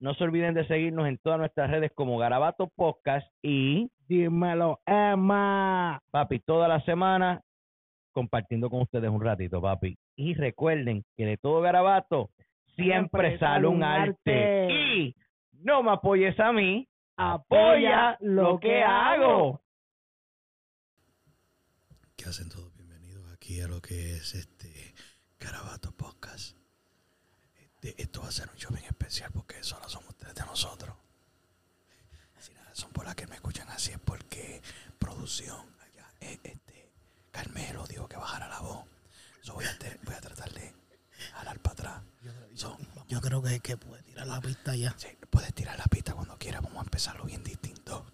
no se olviden de seguirnos en todas nuestras redes como Garabato Podcast y Dímelo, Emma. papi, toda la semana compartiendo con ustedes un ratito, papi. Y recuerden que de todo garabato siempre, sale un arte. Y no me apoyes a mí, apoya lo que hago. ¿Qué hacen todos? Bienvenidos aquí a lo que es este Carabato Podcast. Esto va a ser un show bien especial porque solo son ustedes de nosotros. Si la razón por la que me escuchan así es porque producción allá, eh, este, Carmelo dijo que bajara la voz. So voy, a te- voy a tratar de jalar para atrás. So, vamos Yo creo que, que puede tirar la pista ya. Sí, puedes tirar la pista cuando quieras. Vamos a empezarlo bien distinto.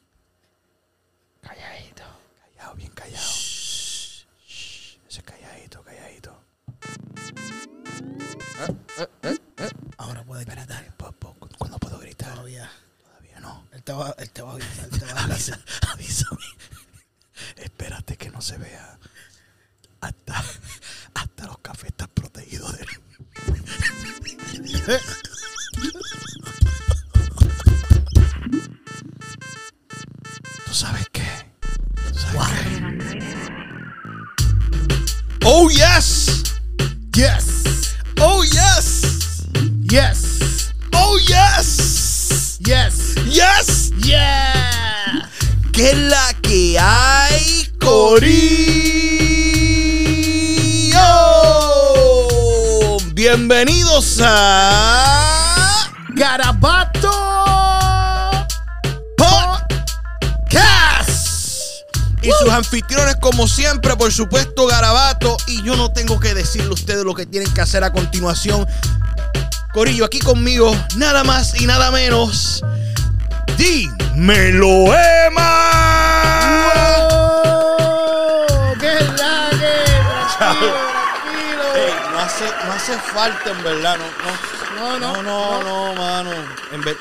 Calladito. Callado, bien callado. Shh, shh. Ese calladito, calladito. Ahora puede gritar. ¿cuándo puedo gritar? Todavía. Todavía no. Él te va, él te va a avisar, él te va a avisar. Avísame. Espérate que no se vea. Hasta, hasta los cafés están protegidos de ¿Tú sabes qué? ¿Tú sabes qué? Oh! Yes. Bienvenidos a Garabato. Podcast. Y sus anfitriones, como siempre, por supuesto, Garabato. Y yo no tengo que decirle a ustedes lo que tienen que hacer a continuación. Corillo, aquí conmigo, nada más y nada menos. Dímelo, Emma. Hace, no hace falta, en verdad. No, No, no, no. no, no, mano. En ver-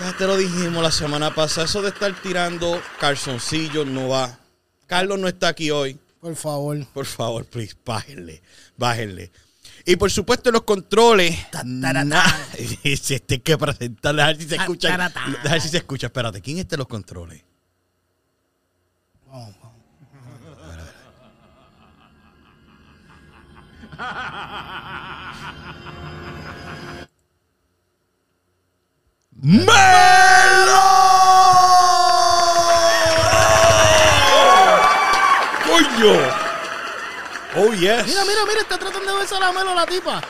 ya te lo dijimos la semana pasada. Eso de estar tirando calzoncillos no va. Carlos no está aquí hoy. Por favor. Por favor, please, bájenle, bájenle. Y por supuesto, los controles. Si este hay que presentarle, a ver si se escucha. A ver si se escucha. Espérate, ¿quién está en los controles? Vamos, vamos. ¡Melo! ¡Coño! Oh, yes. Mira, mira, mira, está tratando de besar a Melo la tipa.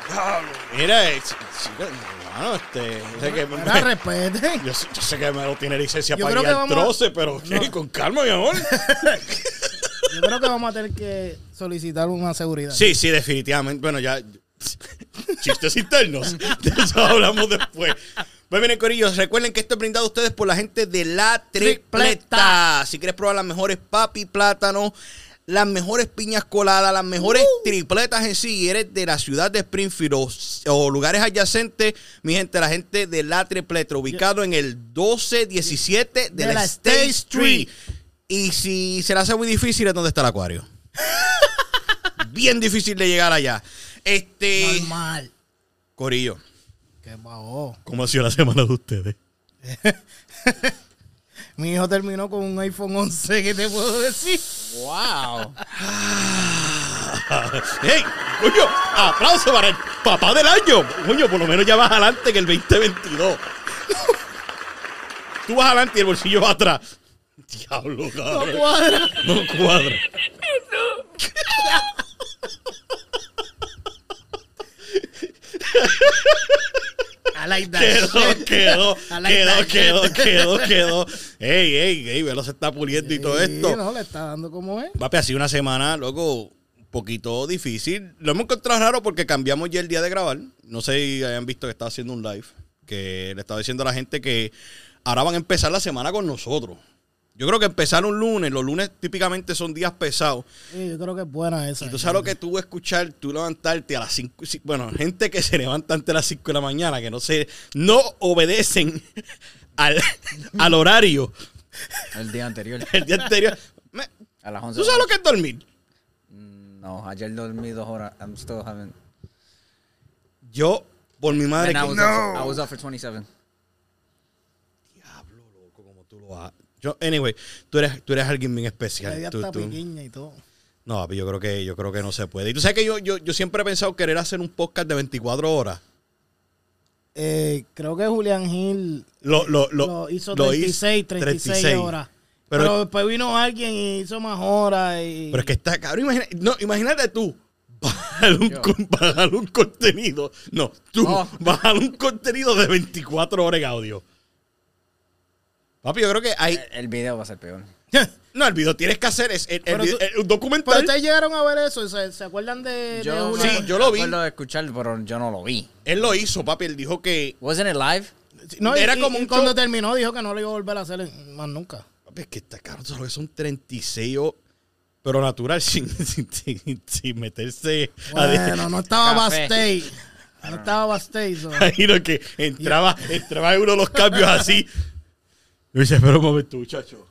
Mira, eh, este. sé que me- respete. yo, sé- yo sé que Melo tiene licencia Yo para creo guiar que vamos a- troce, pero con calma, mi amor. Yo creo que vamos a tener que solicitar una seguridad. Sí, sí, definitivamente. Bueno, ya. Chistes internos. De eso hablamos después. Pues miren, Corillos, recuerden que esto es brindado a ustedes por la gente de La Tripleta. Si quieres probar las mejores papi plátano, las mejores piñas coladas, las mejores tripletas en sí, y eres de la ciudad de Springfield o, o lugares adyacentes, mi gente, la gente de La Tripleta, ubicado en el 1217 de, De la, la State State Street. Y si se le hace muy difícil, ¿es dónde está el acuario? Bien difícil de llegar allá. Este. Normal. Corillo, ¿Qué pasó? ¿cómo ha sido la semana de ustedes? Mi hijo terminó con un iPhone 11, ¿qué te puedo decir? ¡Wow! ¡Hey! ¡Coño! ¡Aplauso para el papá del año! Coño, por lo menos ya vas adelante que el 2022. Tú vas adelante y el bolsillo va atrás. Diablo, No cabrón. cuadra. No cuadra. like that Quedó, quedó, like quedó, quedó, shit. quedó, quedó. Ey, ey, ey, velo se está puliendo y todo esto. no, le está dando como es. Papi, sido una semana, loco, un poquito difícil. Lo hemos encontrado raro porque cambiamos ya el día de grabar. No sé si hayan visto que estaba haciendo un live. Que le estaba diciendo a la gente que ahora van a empezar la semana con nosotros. Yo creo que empezar un lunes, los lunes típicamente son días pesados. Sí, yo creo que es buena esa. Y tú sabes lo que tú escuchar, tú levantarte a las 5, bueno, gente que se levanta antes de las 5 de la mañana, que no se, no obedecen al, al horario El día anterior. el día anterior. Me- A las 11. ¿Tú sabes lo que es dormir? No, ayer dormí dos horas. I'm still having. Yo, por mi madre, And I que- was, up, I was up for 27. Diablo, loco, como tú lo haces. Yo, anyway, tú eres, tú eres alguien bien especial. idea Tú- está tú- pequeña y todo. no, papi, yo creo que yo creo que no se puede. Y tú sabes que yo, yo, yo siempre he pensado querer hacer un podcast de 24 horas. Eh, creo que Julián Gil Lo, lo, lo, lo hizo lo 36, hizo 36, 36. horas. Pero- Pero, después vino alguien y hizo más horas. Y... Pero es que está cabrón. Imagina, no, imagínate tú. Bajar un, bajar un contenido. No, tú. Oh. Bajar un contenido de 24 horas en audio. Papi, yo creo que hay. El, el video va a ser peor. No, el video tienes que hacer es el, el Pero video- tú- el- un Pero documental. ustedes llegaron a ver eso. ¿Se, se acuerdan de, de Yo? Sí, yo lo vi. Acuerdo de escucharlo, pero yo no lo vi. Él lo hizo, papi. Él dijo que. Wasn't it live? No, Era y- como y un cuando show. terminó dijo que no lo iba a volver a hacer más nunca. Papi, es que está caro. Solo que son 36 o- Pero natural, sin, sin, sin- sin meterse. a- Bueno, no estaba backstage. No estaba. Ahí lo que entraba, entraba en uno de los cambios así. Yo dice, espera un momento, muchacho.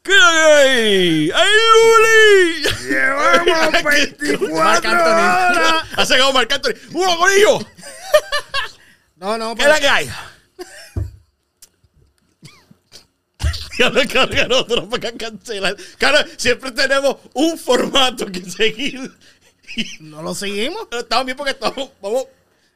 ¿Qué hay? ¡Ay, Luli! ¡Llevamos 24 Marc Anthony. horas! Ha sacado Marc Anthony. ¡Uno, Corillo! No, no, ¿Qué pero, es la que hay? Ya me cargan otro para cancelar. Claro, siempre tenemos un formato que seguir. no lo seguimos. Pero estamos bien porque estamos. Vamos.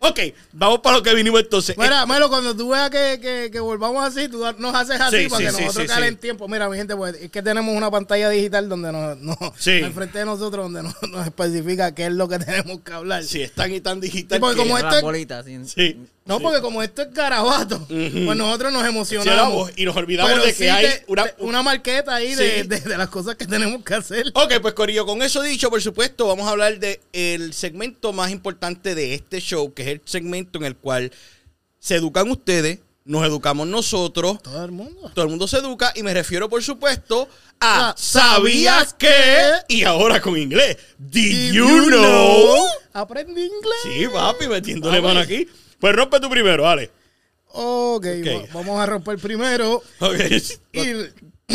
Ok, vamos para lo que vinimos entonces. Mira, Melo, cuando tú veas que, que, que volvamos así, tú nos haces así Sí, para sí, que sí, nosotros sí, calen sí. tiempo. Mira, mi gente, pues es que tenemos una pantalla digital donde nos, nos Sí. al frente de nosotros donde nos, nos especifica qué es lo que tenemos que hablar. Si es tan y tan digital. Sí, porque que- como esto es-. Sí. No, porque como esto es garabato, pues nosotros nos emocionamos. Y nos olvidamos Pero de sí que hay te- una. te- una marqueta ahí de, Sí. de- de las cosas que tenemos que hacer. Ok, pues Corillo, con eso dicho, por supuesto, vamos a hablar de el segmento más importante de este show, que es el segmento en el cual se educan ustedes, nos educamos nosotros, Todo el mundo. todo el mundo se educa y me refiero, por supuesto, a Ah, ¿Sabías que? Y ahora con inglés, ¿Did you you know? know? Aprendí inglés. Sí, papi, metiéndole mano aquí. Pues rompe tú primero, dale. Ok, Ok. va- vamos a romper primero. Ok. Y,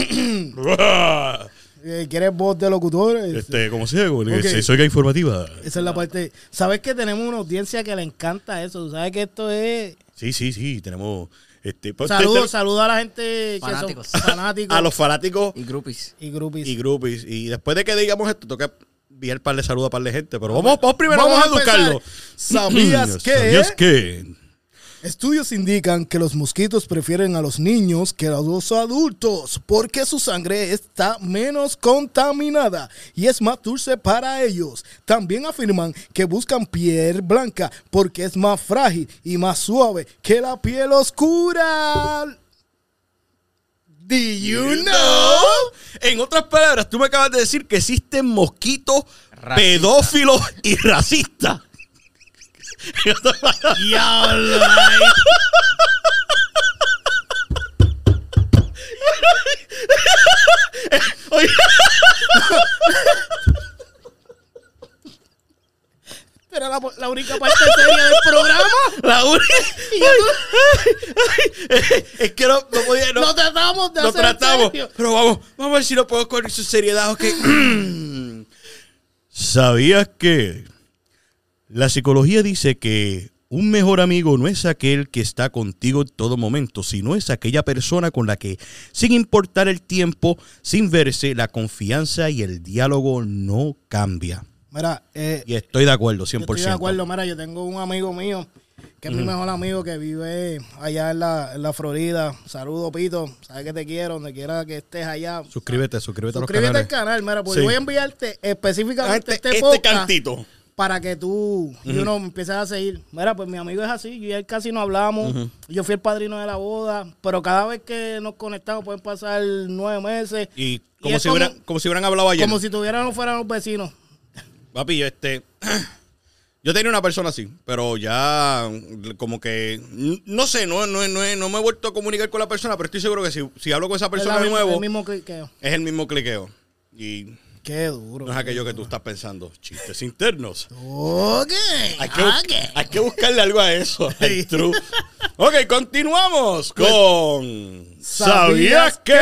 eh, ¿Quieres voz de locutor? Este, como sea, como Ok. se soy informativa. Esa es la parte. ¿Sabes que tenemos una audiencia que le encanta eso? ¿Tú sabes que esto es. Sí, sí, sí, tenemos. Este, pues, Saludos, te- saludos a la gente que Fanáticos. son fanáticos a los fanáticos Y groupies. y groupies. y groupies. Y después de que digamos esto, toca enviar par de saludos a par de gente. Pero vamos, vamos primero, Vamos vamos, a educarlo. ¿Sabías que? ¿Sabías que? Estudios indican que los mosquitos prefieren a los niños que a los adultos porque su sangre está menos contaminada y es más dulce para ellos. También afirman que buscan piel blanca porque es más frágil y más suave que la piel oscura. Do you know? En otras palabras, tú me acabas de decir que existen mosquitos Racista. pedófilos y racistas. Diablo, oye, Era la, la única parte seria del programa. la única. Y ya Ay, es que no, no podía. No, Lo tratamos de lo hacer tratamos. serio. Pero vamos, vamos a ver si lo puedo con su seriedad. ¿Sabías que la psicología dice que un mejor amigo no es aquel que está contigo en todo momento, sino es aquella persona con la que, sin importar el tiempo, sin verse, la confianza y el diálogo no cambia? Mira, eh, Y estoy de acuerdo, 100%. Yo estoy de acuerdo, mira, yo tengo un amigo mío que es mi mejor amigo que vive allá en la, en la Florida. Saludo, Pito. Sabes que te quiero, donde quiera que estés allá. Suscríbete, suscríbete, Suscríbete a al los canales. canal, mira, porque Sí. voy a enviarte específicamente Este, este, este podcast cantito. para que tú y uno empieces a seguir. Mira, pues mi amigo es así, yo y él casi no hablamos. Yo fui el padrino de la boda, pero cada vez que nos conectamos pueden pasar nueve meses. Y como, es si, hubieran, como si hubieran hablado ayer. Como si tuviéramos fueran los vecinos. Papi, yo este. Yo tenía una persona así, pero ya como que. No sé, no, no, no, no me he vuelto a comunicar con la persona, pero estoy seguro que si, si hablo con esa persona Es de nuevo, El mismo cliqueo. es el mismo cliqueo. Y Qué duro. no es aquello que tú estás pensando. Chistes internos. Ok. Hay que, hay que buscarle algo a eso. true. ok, continuamos con. ¿Sabías que?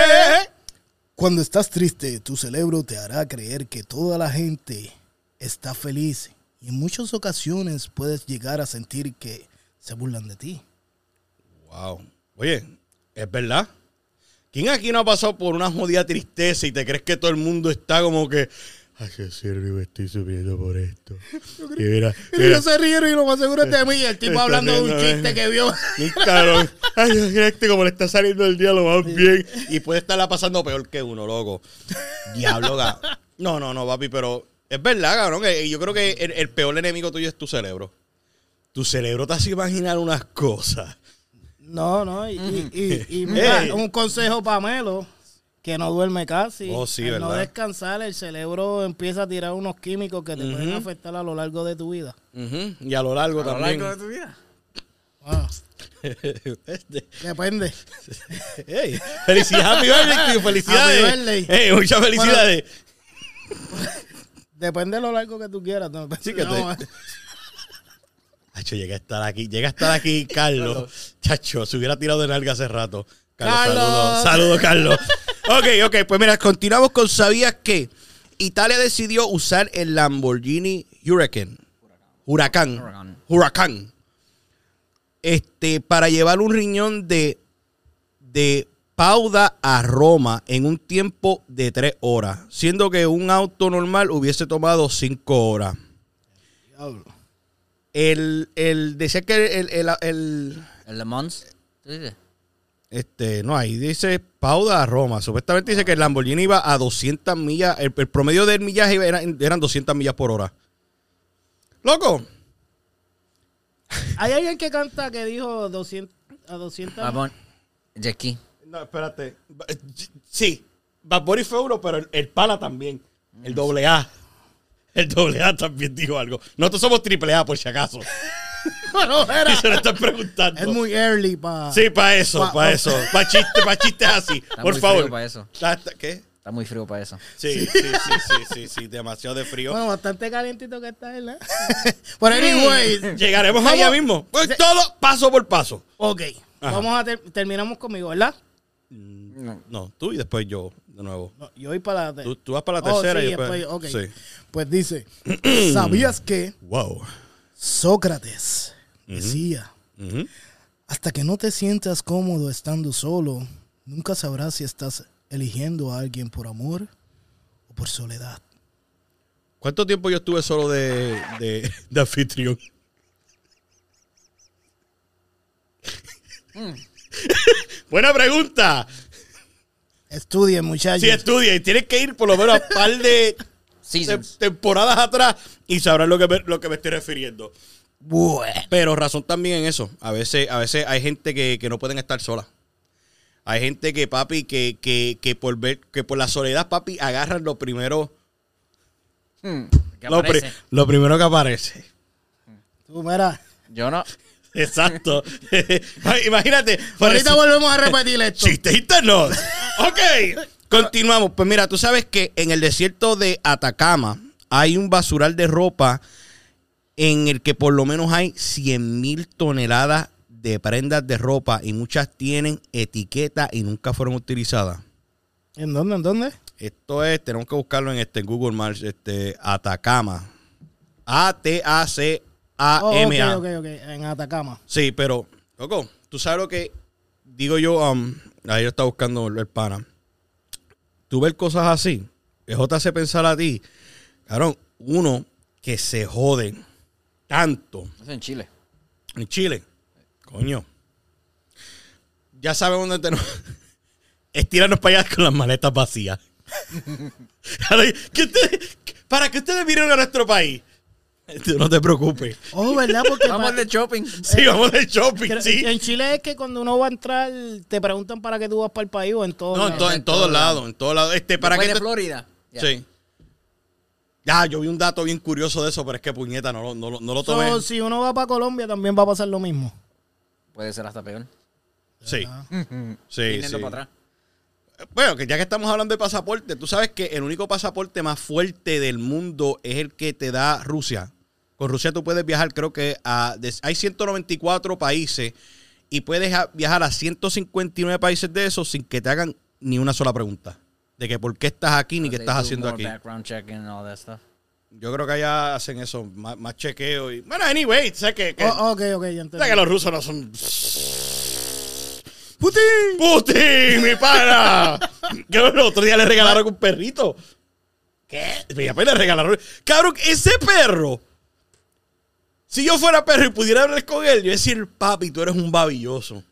Cuando estás triste, tu cerebro te hará creer que toda la gente está feliz. Y en muchas ocasiones puedes llegar a sentir que se burlan de ti. Wow. Oye, es verdad. ¿Quién aquí no ha pasado por una jodida tristeza y te crees que todo el mundo está como que. Ay, qué serio me estoy subiendo por esto. Y mira, Y mira, se rieron y lo más seguro es de mí. Y el tipo hablando de un chiste que vio. un cabrón. Ay, mira este como le está saliendo el día lo más bien. Y puede estarla pasando peor que uno, loco. Diablo, No, no, no, papi, pero es verdad, cabrón. que Yo creo que el, el peor enemigo tuyo es tu cerebro. Tu cerebro te hace imaginar unas cosas. No, no. Y, y, y- y mira, un consejo para Melo. Que no duerme casi. Oh, sí, Al no descansar, el cerebro empieza a tirar unos químicos que te pueden Ujú. afectar a lo largo de tu vida. Y a lo largo A lo también. largo de tu vida. Ah, Este, depende. Ey, felicidades, happy birthday, tío, felicidades. Happy birthday. Ey, muchas felicidades. Depende de lo largo que tú quieras. No, Sí que te- no, Chacho, llega a estar aquí, llega a estar aquí Carlos. Chacho, se hubiera tirado de nalga hace rato. Carlos. saludos. Saludos, Carlos. ok, ok, pues mira, continuamos con ¿Sabías que Italia decidió usar el Lamborghini Hurricane? Huracán. Huracán. Huracán. Este, para llevar un riñón de, de Pauda a Roma en un tiempo de tres horas, siendo que un auto normal hubiese tomado cinco horas. Diablo. El, el decía que el, el, el- El Le Mans. ¿Tú dices? este, no, ahí dice Pauda a Roma. Supuestamente dice que el Lamborghini iba a 200 millas, el, el promedio del millaje era- eran 200 millas por hora. Loco, Hay alguien que canta que dijo 200, a 200. Vamos. Jackie. No, espérate. Sí, Bad Bunny fue uno, pero el, el pana también. El doble A. El doble A también dijo algo. Nosotros somos triple A, por si acaso. No, era. Y se lo están preguntando. Es muy early para. Sí, para eso, Pa- para pa- eso. Para chistes, para chistes así. Está por muy favor. frío para eso. ¿Qué? Está muy frío para eso. Sí, sí, sí, sí, sí, sí, demasiado de frío. Bueno, bastante calientito que está, ¿verdad? Pero anyway. Llegaremos ¿Cómo? allá mismo. Pues todo paso por paso. Ok. Ajá. Vamos a ter- terminamos conmigo, ¿verdad? No. No, tú y después yo, de nuevo. No, yo voy para la Tú, tú vas para la Oh, tercera sí, y después. Sí. Pues dice: ¿Sabías que Wow. Sócrates decía. Hasta que no te sientas cómodo estando solo, nunca sabrás si estás eligiendo a alguien por amor o por soledad. ¿Cuánto tiempo yo estuve solo de, de, de anfitrión? Buena pregunta. Estudien, muchachos. Si estudia y tienes que ir por lo menos a un par de Seasons. temporadas atrás y sabrás lo que me, lo que me estoy refiriendo. Bueno. Pero razón también en eso. A veces, a veces hay gente que, que no pueden estar sola. Hay gente que, papi, que, que, que por ver, que por la soledad, papi, agarran lo primero, Hmm, ¿Qué lo, pri- lo primero que aparece. Tú, mira. Yo no. Exacto. Imagínate. Ahorita volvemos a repetir esto. Chistes internos. ok. Continuamos. Pues mira, tú sabes que en el desierto de Atacama hay un basural de ropa en el que por lo menos hay 100 mil toneladas de prendas de ropa y muchas tienen etiqueta y nunca fueron utilizadas. ¿En dónde? ¿En dónde? Esto es, tenemos que buscarlo en este en Google Maps, este Atacama. A-T-A-C-A-M-A. Oh, ok, ok, ok. En Atacama. Sí, pero, loco, tú sabes lo que digo yo, um, ahí yo estaba buscando el pana. Tú ves cosas así, eso te hace pensar a ti, claro, uno que se jode tanto Eso es en Chile. en Chile, coño, ya sabemos dónde tenemos. Estirarnos para allá con las maletas vacías. Ahora, ¿qué ustedes- ¿Para que ustedes vinieron a nuestro país? Tú no te preocupes. Oh, ¿verdad? Porque Vamos de shopping. Sí, vamos de shopping, sí. En Chile es que cuando uno va a entrar, te preguntan para qué tú vas para el país o en todo. No, en, to- en todos lados, en todos lados. Este, para que de Florida. Ya. Sí. Ya, yo vi un dato bien curioso de eso, pero es que puñeta, no, lo- no, no lo tomé. So, si uno va para Colombia, también va a pasar lo mismo. Puede ser hasta peor. Sí, sí, Viniendo sí. para atrás. Bueno, que ya que estamos hablando de pasaporte, tú sabes que el único pasaporte más fuerte del mundo es el que te da Rusia. Con Rusia tú puedes viajar, creo que a. hay 194 países y puedes a- viajar a 159 países de esos sin que te hagan ni una sola pregunta. De que por qué estás aquí ni qué estás do haciendo aquí. Yo creo que allá hacen eso, más, más chequeo y. Bueno, anyway, sé que. que Oh, ok, ok, ya entendí. sé que los rusos no son. ¡Putin! ¡Putin, mi pana! que el otro día le regalaron un perrito. ¿Qué? Mi papá le regalaron. Cabrón, ese perro. Si yo fuera perro y pudiera hablar con él, yo decir, papi, tú eres un babilloso.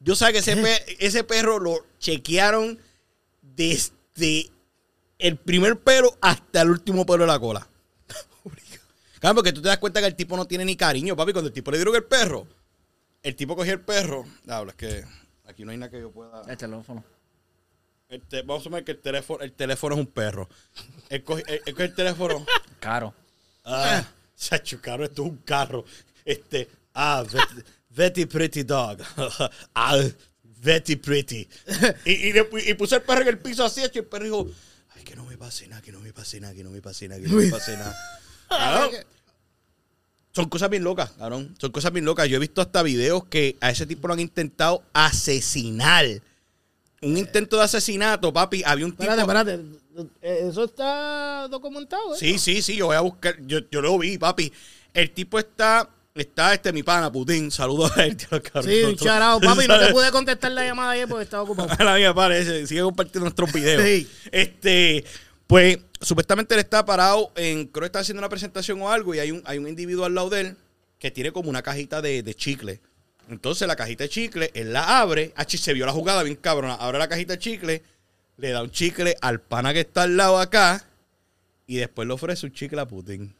Yo sé que ese, ese perro lo chequearon desde el primer pelo hasta el último pelo de la cola. Claro, porque tú te das cuenta que el tipo no tiene ni cariño, papi. Cuando el tipo le dieron el perro, el tipo cogió el perro. Habla, es que aquí no hay nada que yo pueda. El teléfono. El te- vamos a suponer que el teléfono, el teléfono es un perro. Coge, él coge el teléfono. Caro. Ah, Sacho, caro, esto es un carro. Este, ah, very pretty dog. ah, very pretty. Y, y, y puso el perro en el piso así, hecho, y el perro dijo, ay, que no me pase nada, que no me pase nada, que no me pase nada, que no me pase nada. Son cosas bien locas, cabrón. Son cosas bien locas. Yo he visto hasta videos que a ese tipo lo han intentado asesinar. Un intento de asesinato, papi. Había un tipo... Espérate, espérate. Eso está documentado, ¿eh? Sí, sí, sí, yo voy a buscar, yo, yo lo vi, papi. El tipo está, está este mi pana, Putin, saludos a él, tío, cabrón. Sí, charao. Papi, no te pude contestar la llamada ayer porque estaba ocupado. A la mía parece, sigue compartiendo nuestros videos. Sí. Este, pues, supuestamente él está parado en, creo que está haciendo una presentación o algo, y hay un, hay un individuo al lado de él que tiene como una cajita de, de chicle. Entonces la cajita de chicle, él la abre, Achi se vio la jugada bien cabrona, abre la cajita de chicle, le da un chicle al pana que está al lado acá, y después le ofrece un chicle a Putin.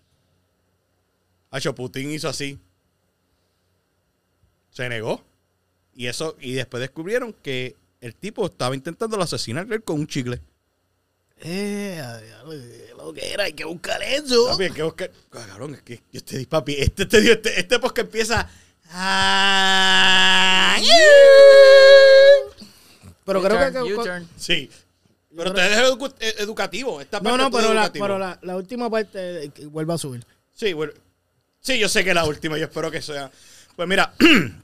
Hacho, Putin hizo así. Se negó. Y eso, y después descubrieron que el tipo estaba intentando asesinar a él con un chicle. Eh, lo que era, hay que buscar eso. Papi, hay que buscar. Ah, Cabrón, es que yo te di, papi, este te dio, este, este porque empieza. Ah, Pero creo que... Sí. Pero te dejo edu- eh, educativo. Esta No, parte no, es todo pero, la, pero la, la última parte eh, vuelve a subir. Sí, bueno. Sí, yo sé que es la última, yo espero que sea. Pues mira,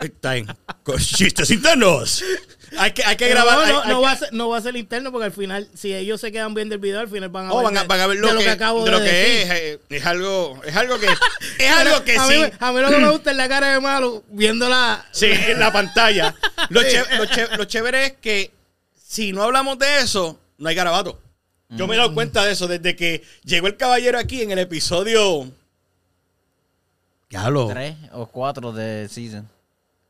está. Con chistes internos. Hay que, hay que grabar. No, no, hay no que- va a ser, no va a ser interno porque al final, si ellos se quedan viendo el video, al final van a Oh, ver, van, a, de- van a ver lo, de que, acabo de lo de que decir. es. eh, Es algo, es algo que, es algo que a sí. Mí, a mí lo que me gusta es la cara de malo viéndola. Sí, en la pantalla. Lo, lo lo chévere es que si no hablamos de eso, no hay garabato. Yo me he dado cuenta de eso desde que llegó el caballero aquí en el episodio. Diablo. Tres o cuatro de season.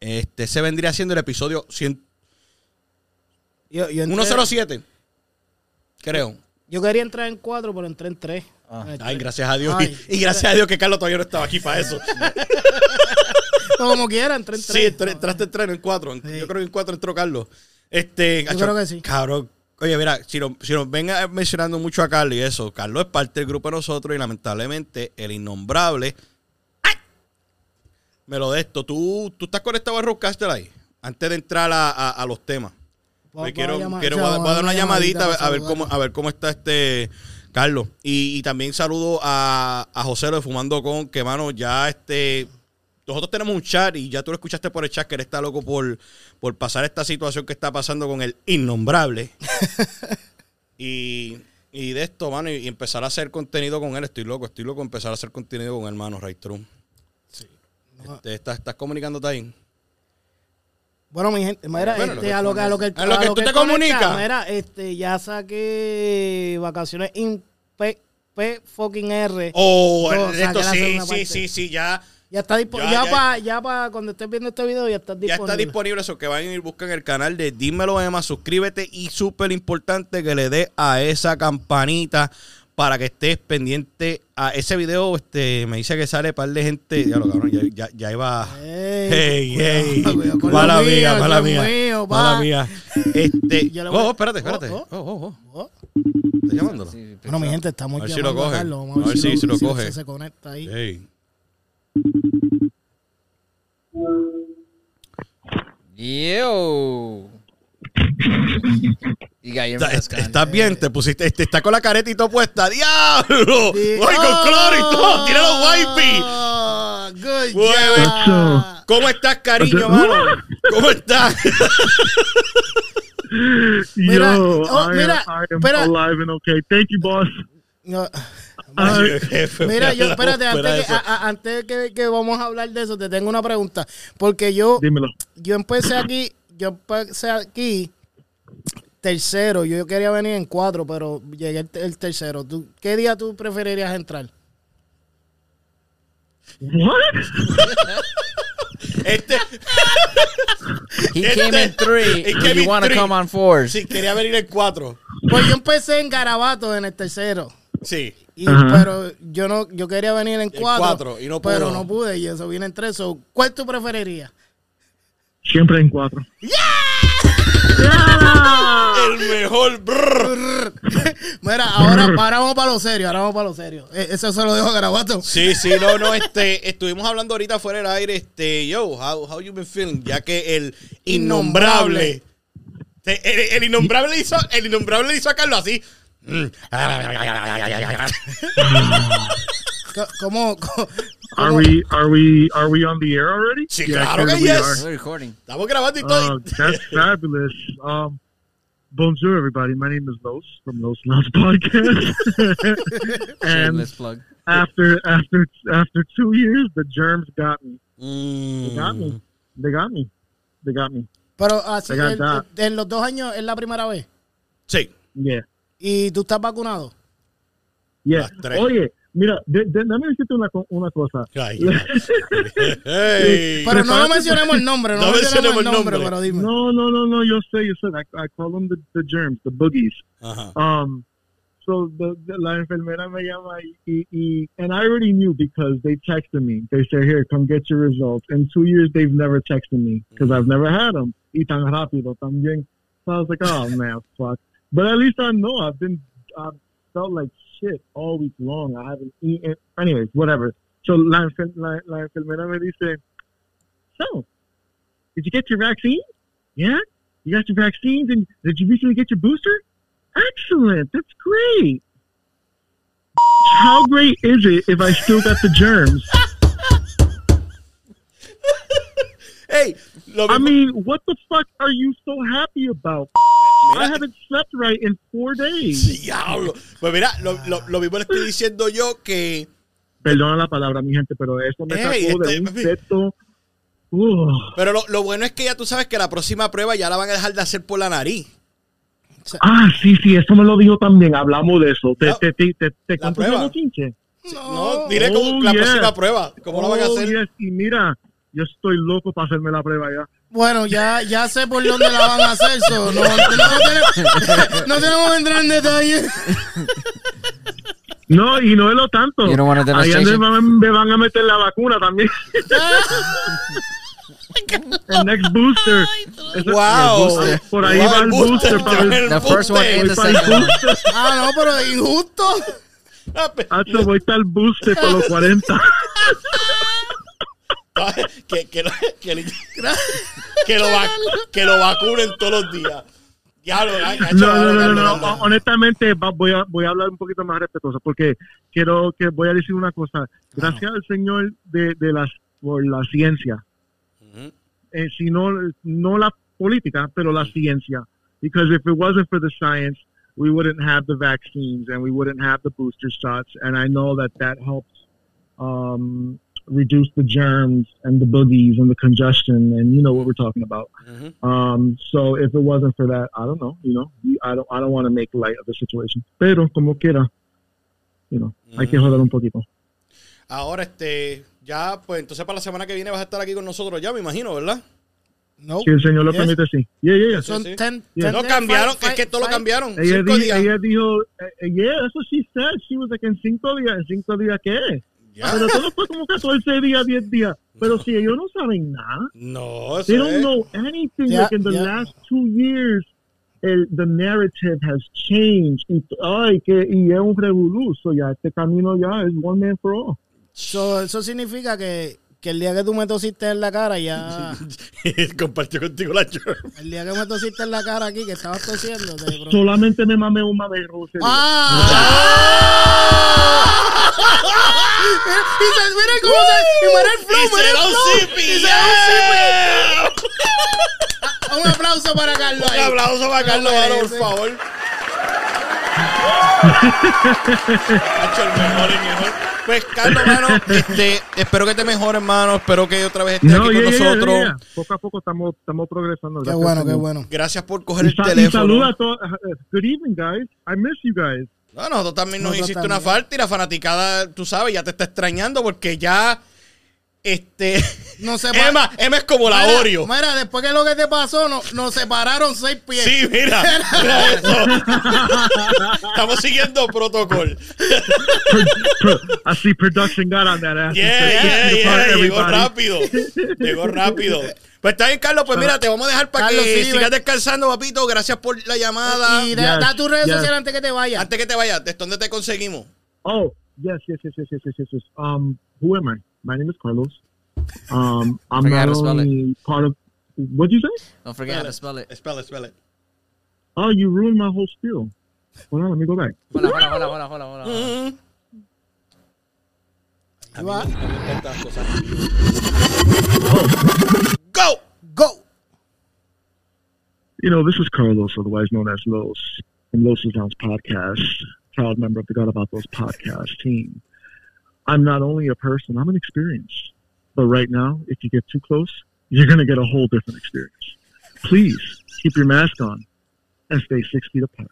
Este se vendría siendo el episodio 100 Yo, yo, entré- 107. Creo. yo quería entrar en cuatro, pero entré en tres. Ah. Ay, gracias a Dios. Ay. y, y gracias a Dios que Carlos todavía no estaba aquí para eso. Como quiera, entré en Sí, tres. entré- entraste en tres, no en cuatro. Sí. Yo creo que en cuatro entró Carlos. Este, Yo creo que sí. Cabrón. Oye, mira, si nos, si nos ven mencionando mucho a Carlos y eso, Carlos es parte del grupo de nosotros y lamentablemente el innombrable. Me lo de esto. ¿Tú, tú estás conectado a Roadcaster ahí? Antes de entrar a, a- a los temas. Voy- quiero, a llamar- quiero- o sea, voy a, voy a dar una llamadita a ver, para a ver cómo, a ver cómo está este Carlos. Y, y también saludo a, a José lo de Fumando Con, que mano, ya este. Nosotros tenemos un chat y ya tú lo escuchaste por el chat que él está loco por, por pasar esta situación que está pasando con el innombrable. y, y de esto, mano, y, y empezar a hacer contenido con él. Estoy loco, estoy loco empezar a hacer contenido con él, mano, True. Este, ¿estás, ¿Estás comunicándote ahí? Bueno, mi gente, mira, Bueno, este, lo a lo que a lo que, a lo que tú te comunicas. Mira, este, ya saqué vacaciones in P, P fucking R. Oh, No, esto sí, sí, sí, sí, ya. Ya está disponible. Ya, Ya, ya. para ya pa cuando estés viendo este video, ya está Ya disponible. está disponible eso, que vayan y busquen el canal de Dímelo Emma, suscríbete y súper importante que le dé a esa campanita para que estés pendiente a ese video. Este, me dice que sale par de gente. Ya lo cabrón, ya, ya, ya iba. Hey, hey, cuidado con mala lo mío, mía, mala mía, mío, pa. mala mía. Este, a- oh, espérate, espérate. Oh, Oh, oh, oh. Oh. ¿Estás llamándolo? Sí, Bueno, mi gente, estamos A ver si lo llamando a coge. Carlos. Vamos A ver si- si lo coge. si se conecta ahí. Hey. Yo. Está- mask on. ¿Estás bien? Te pusiste, este, está con la careta y todo puesta. ¡Diablo! Sí. ¡Ay, con cloro y todo! ¡Tira los wipes! Oh, good. ¿Cómo estás, cariño, mano? ¿Cómo estás? Mira, Yo, oh, I, mira, am, I am espera. alive and okay. Thank you, boss. No, Ay, jefe, Mira, yo, espérate, antes, que, esa. a- a- antes que, que vamos a hablar de eso, te tengo una pregunta. Porque yo, Dímelo. yo empecé aquí, yo empecé aquí tercero. Yo quería venir en cuatro, pero llegué el, el tercero. ¿Tú, ¿Qué día tú preferirías entrar? What? Este, He Este- came in three. He came you want to come on fours. sí, quería venir en cuatro. Pues yo empecé en Garabato en el tercero. Sí. Y. Pero yo no, yo quería venir en En cuatro, cuatro, y no pero no pude y eso vine en tres. So, ¿Cuál tú preferirías? Siempre en cuatro. El mejor. brr. Mira, ahora, ahora vamos para lo serio, ahora vamos para lo serio. Eh, Eso se lo dejo a Garabato. Sí, sí, no, no, este, estuvimos hablando ahorita fuera del aire, este, yo, how, how you been feeling, ya que el innombrable, el, el- el innombrable hizo, el innombrable hizo a Carlos así. ¿Cómo? cómo- Are we are we are we on the air already? Sí, Yeah, claro que clearly we yes. We're recording. Estamos grabando y are. todo. Uh, that's fabulous. Um, bonjour, everybody. My name is Los from Los Los Podcast. and Shameless plug. after after after two years, the germs got me. Mm. They got me. They got me. They got me. Pero así, I got en, that. en los dos años es la primera vez. Sí. Yeah. ¿Y tú estás vacunado? Yeah. Las tres. Oye, mira, de, de, déjame decirte una, una cosa. Ay, hey. Pero no Prepárate. mencionemos el nombre, no, No mencionemos el nombre, nombre. pero dime. No, no, no, no. Yo sé, yo sé. I, I call them the, the germs, the boogies. Ajá. Um, so the, the la enfermera me llama y, y, y and I already knew because they texted me. They said, "Here, come get your results." In two years, they've never texted me because I've never had them. Y tan rápido también. So I was like, "Oh man, fuck." But at least I know I've been. I've felt like shit all week long. I haven't eaten. Anyways, whatever. So enfermera me dice, "So, did you get your vaccine? Yeah, you got your vaccines, and did you recently get your booster?" Excellent. That's great. How great is it if I still got the germs? Hey, I mean, what the fuck are you so happy about? I mira, haven't slept right in four days. diablo. Pues mira, lo, lo, lo mismo le estoy diciendo yo que Perdona la palabra, mi gente, pero eso me Ey, sacó de este- un. Pero lo, lo bueno es que ya tú sabes que la próxima prueba ya la van a dejar de hacer por la nariz. Ah, sí, sí, eso me lo dijo también. Hablamos de eso. ¿Te, No, te, te, te, te la conté prueba. ese bochinche? No, diré como Oh, la yeah. próxima prueba. ¿Cómo la van a Oh, hacer? yes. Y mira, yo estoy loco para hacerme la prueba ya. Bueno, ya, ya sé por dónde la van a hacer. so, no, no, tenemos, no tenemos que entrar en detalle. No, y no es lo tanto. You don't want a Ahí me van, me van a meter la vacuna también. el next booster. Wow. el booster. Por ahí Wow, va el booster. para el- The first one booster. and the second one. booster. Ah, no, pero injusto. Hacho, voy para el booster para los 40. que, que, lo, que, que lo, va- que lo vacunen todos los días. Ya lo ha hecho. No, no, no, no, no. Honestamente, va- voy a, voy a hablar un poquito más respetuoso porque quiero que voy a decir una cosa. Gracias al Señor de, de las, por la ciencia. Ujú. eh, si no, no la política, pero la ciencia. Because if it wasn't for the science, we wouldn't have the vaccines and we wouldn't have the booster shots. And I know that that helps um, reduce the germs and the boogies and the congestion, and you know what we're talking about. Ujú. Um, so if it wasn't for that, I don't know. You know, I don't, I don't want to make light of the situation. Pero como quiera, you know, hay que joder un poquito. Ahora, este, ya, pues entonces para la semana que viene vas a estar aquí con nosotros ya, me imagino, ¿verdad? No. Si el Señor lo Yes. permite, sí. Yeah, yeah, yeah. Son Sí, sí. 10, Yeah. 10 No cambiaron, five- es que todo lo cambiaron. Ella, Cinco di- días. ella dijo, eh, eh, yeah, that's what she said. She was like, en cinco días, ¿en cinco días qué? Ya. Pero todo fue como 14 días, 10 días. Pero si ellos no saben nada, No, eso they don't es. know anything. Yeah, like in the yeah. last two years, el, the narrative has changed. Y, ay, que, y es un revolú. So ya, este camino ya es one man for all. So, eso significa que, que el día que tú me tosiste en la cara, ya. Compartió contigo la jerk. el día que me tosiste en la cara aquí, que estabas tosiendo. de pronto- Solamente me mamé un ese día. ¡Ah! y se, mira cómo se. Y mira el flow, se el da un flow. Y se yeah. da un zipi. Un aplauso para Carlos. Un aplauso para Carlos, por favor. Hacho, el mejor, el mejor. Pues, Carlos, mano, este, espero que te mejores, hermano. Espero que otra vez estés aquí con yeah, yeah, nosotros. yeah, yeah. Poco a poco estamos, estamos progresando. Qué Gracias, bueno, qué bueno. Gracias por coger Y, el teléfono. saluda a todos. Good evening, guys. I miss you guys. No, nosotros también nos Nosotros hiciste una también. falta y la fanaticada, tú sabes, ya te está extrañando porque ya, este. No se Emma, Emma es como la Oreo. Mira, después que lo que te pasó, nos separaron seis pies. Sí, mira. Estamos siguiendo protocolo. I see production got on that ass. Llegó rápido. Llegó rápido. Pues está bien, Carlos. Pues mira, te vamos a dejar para Carlos, que sigas descansando, papito. Gracias por la llamada. Eh, y da, yes, da tus redes sociales antes que te vayas. Antes que te vayas, ¿de dónde te conseguimos? Oh, yes, yes, yes, yes, yes, yes. yes. Um, who am I? My name is Carlos. Um, I'm Forgot not to spell it. only part of. What'd you say? Don't forget how to spell it. Spell it, spell it. Oh, you ruined my whole spiel. Hold on, let me go back. Hola, hola, hola, hola, hola, hola. Mm. Ahí va. Go. Go. You know, this is Carlos, otherwise known as Los, from Los Sounds Podcast, proud member of the God About Those podcast team. I'm not only a person, I'm an experience. But right now, if you get too close, you're going to get a whole different experience. Please keep your mask on and stay six feet apart.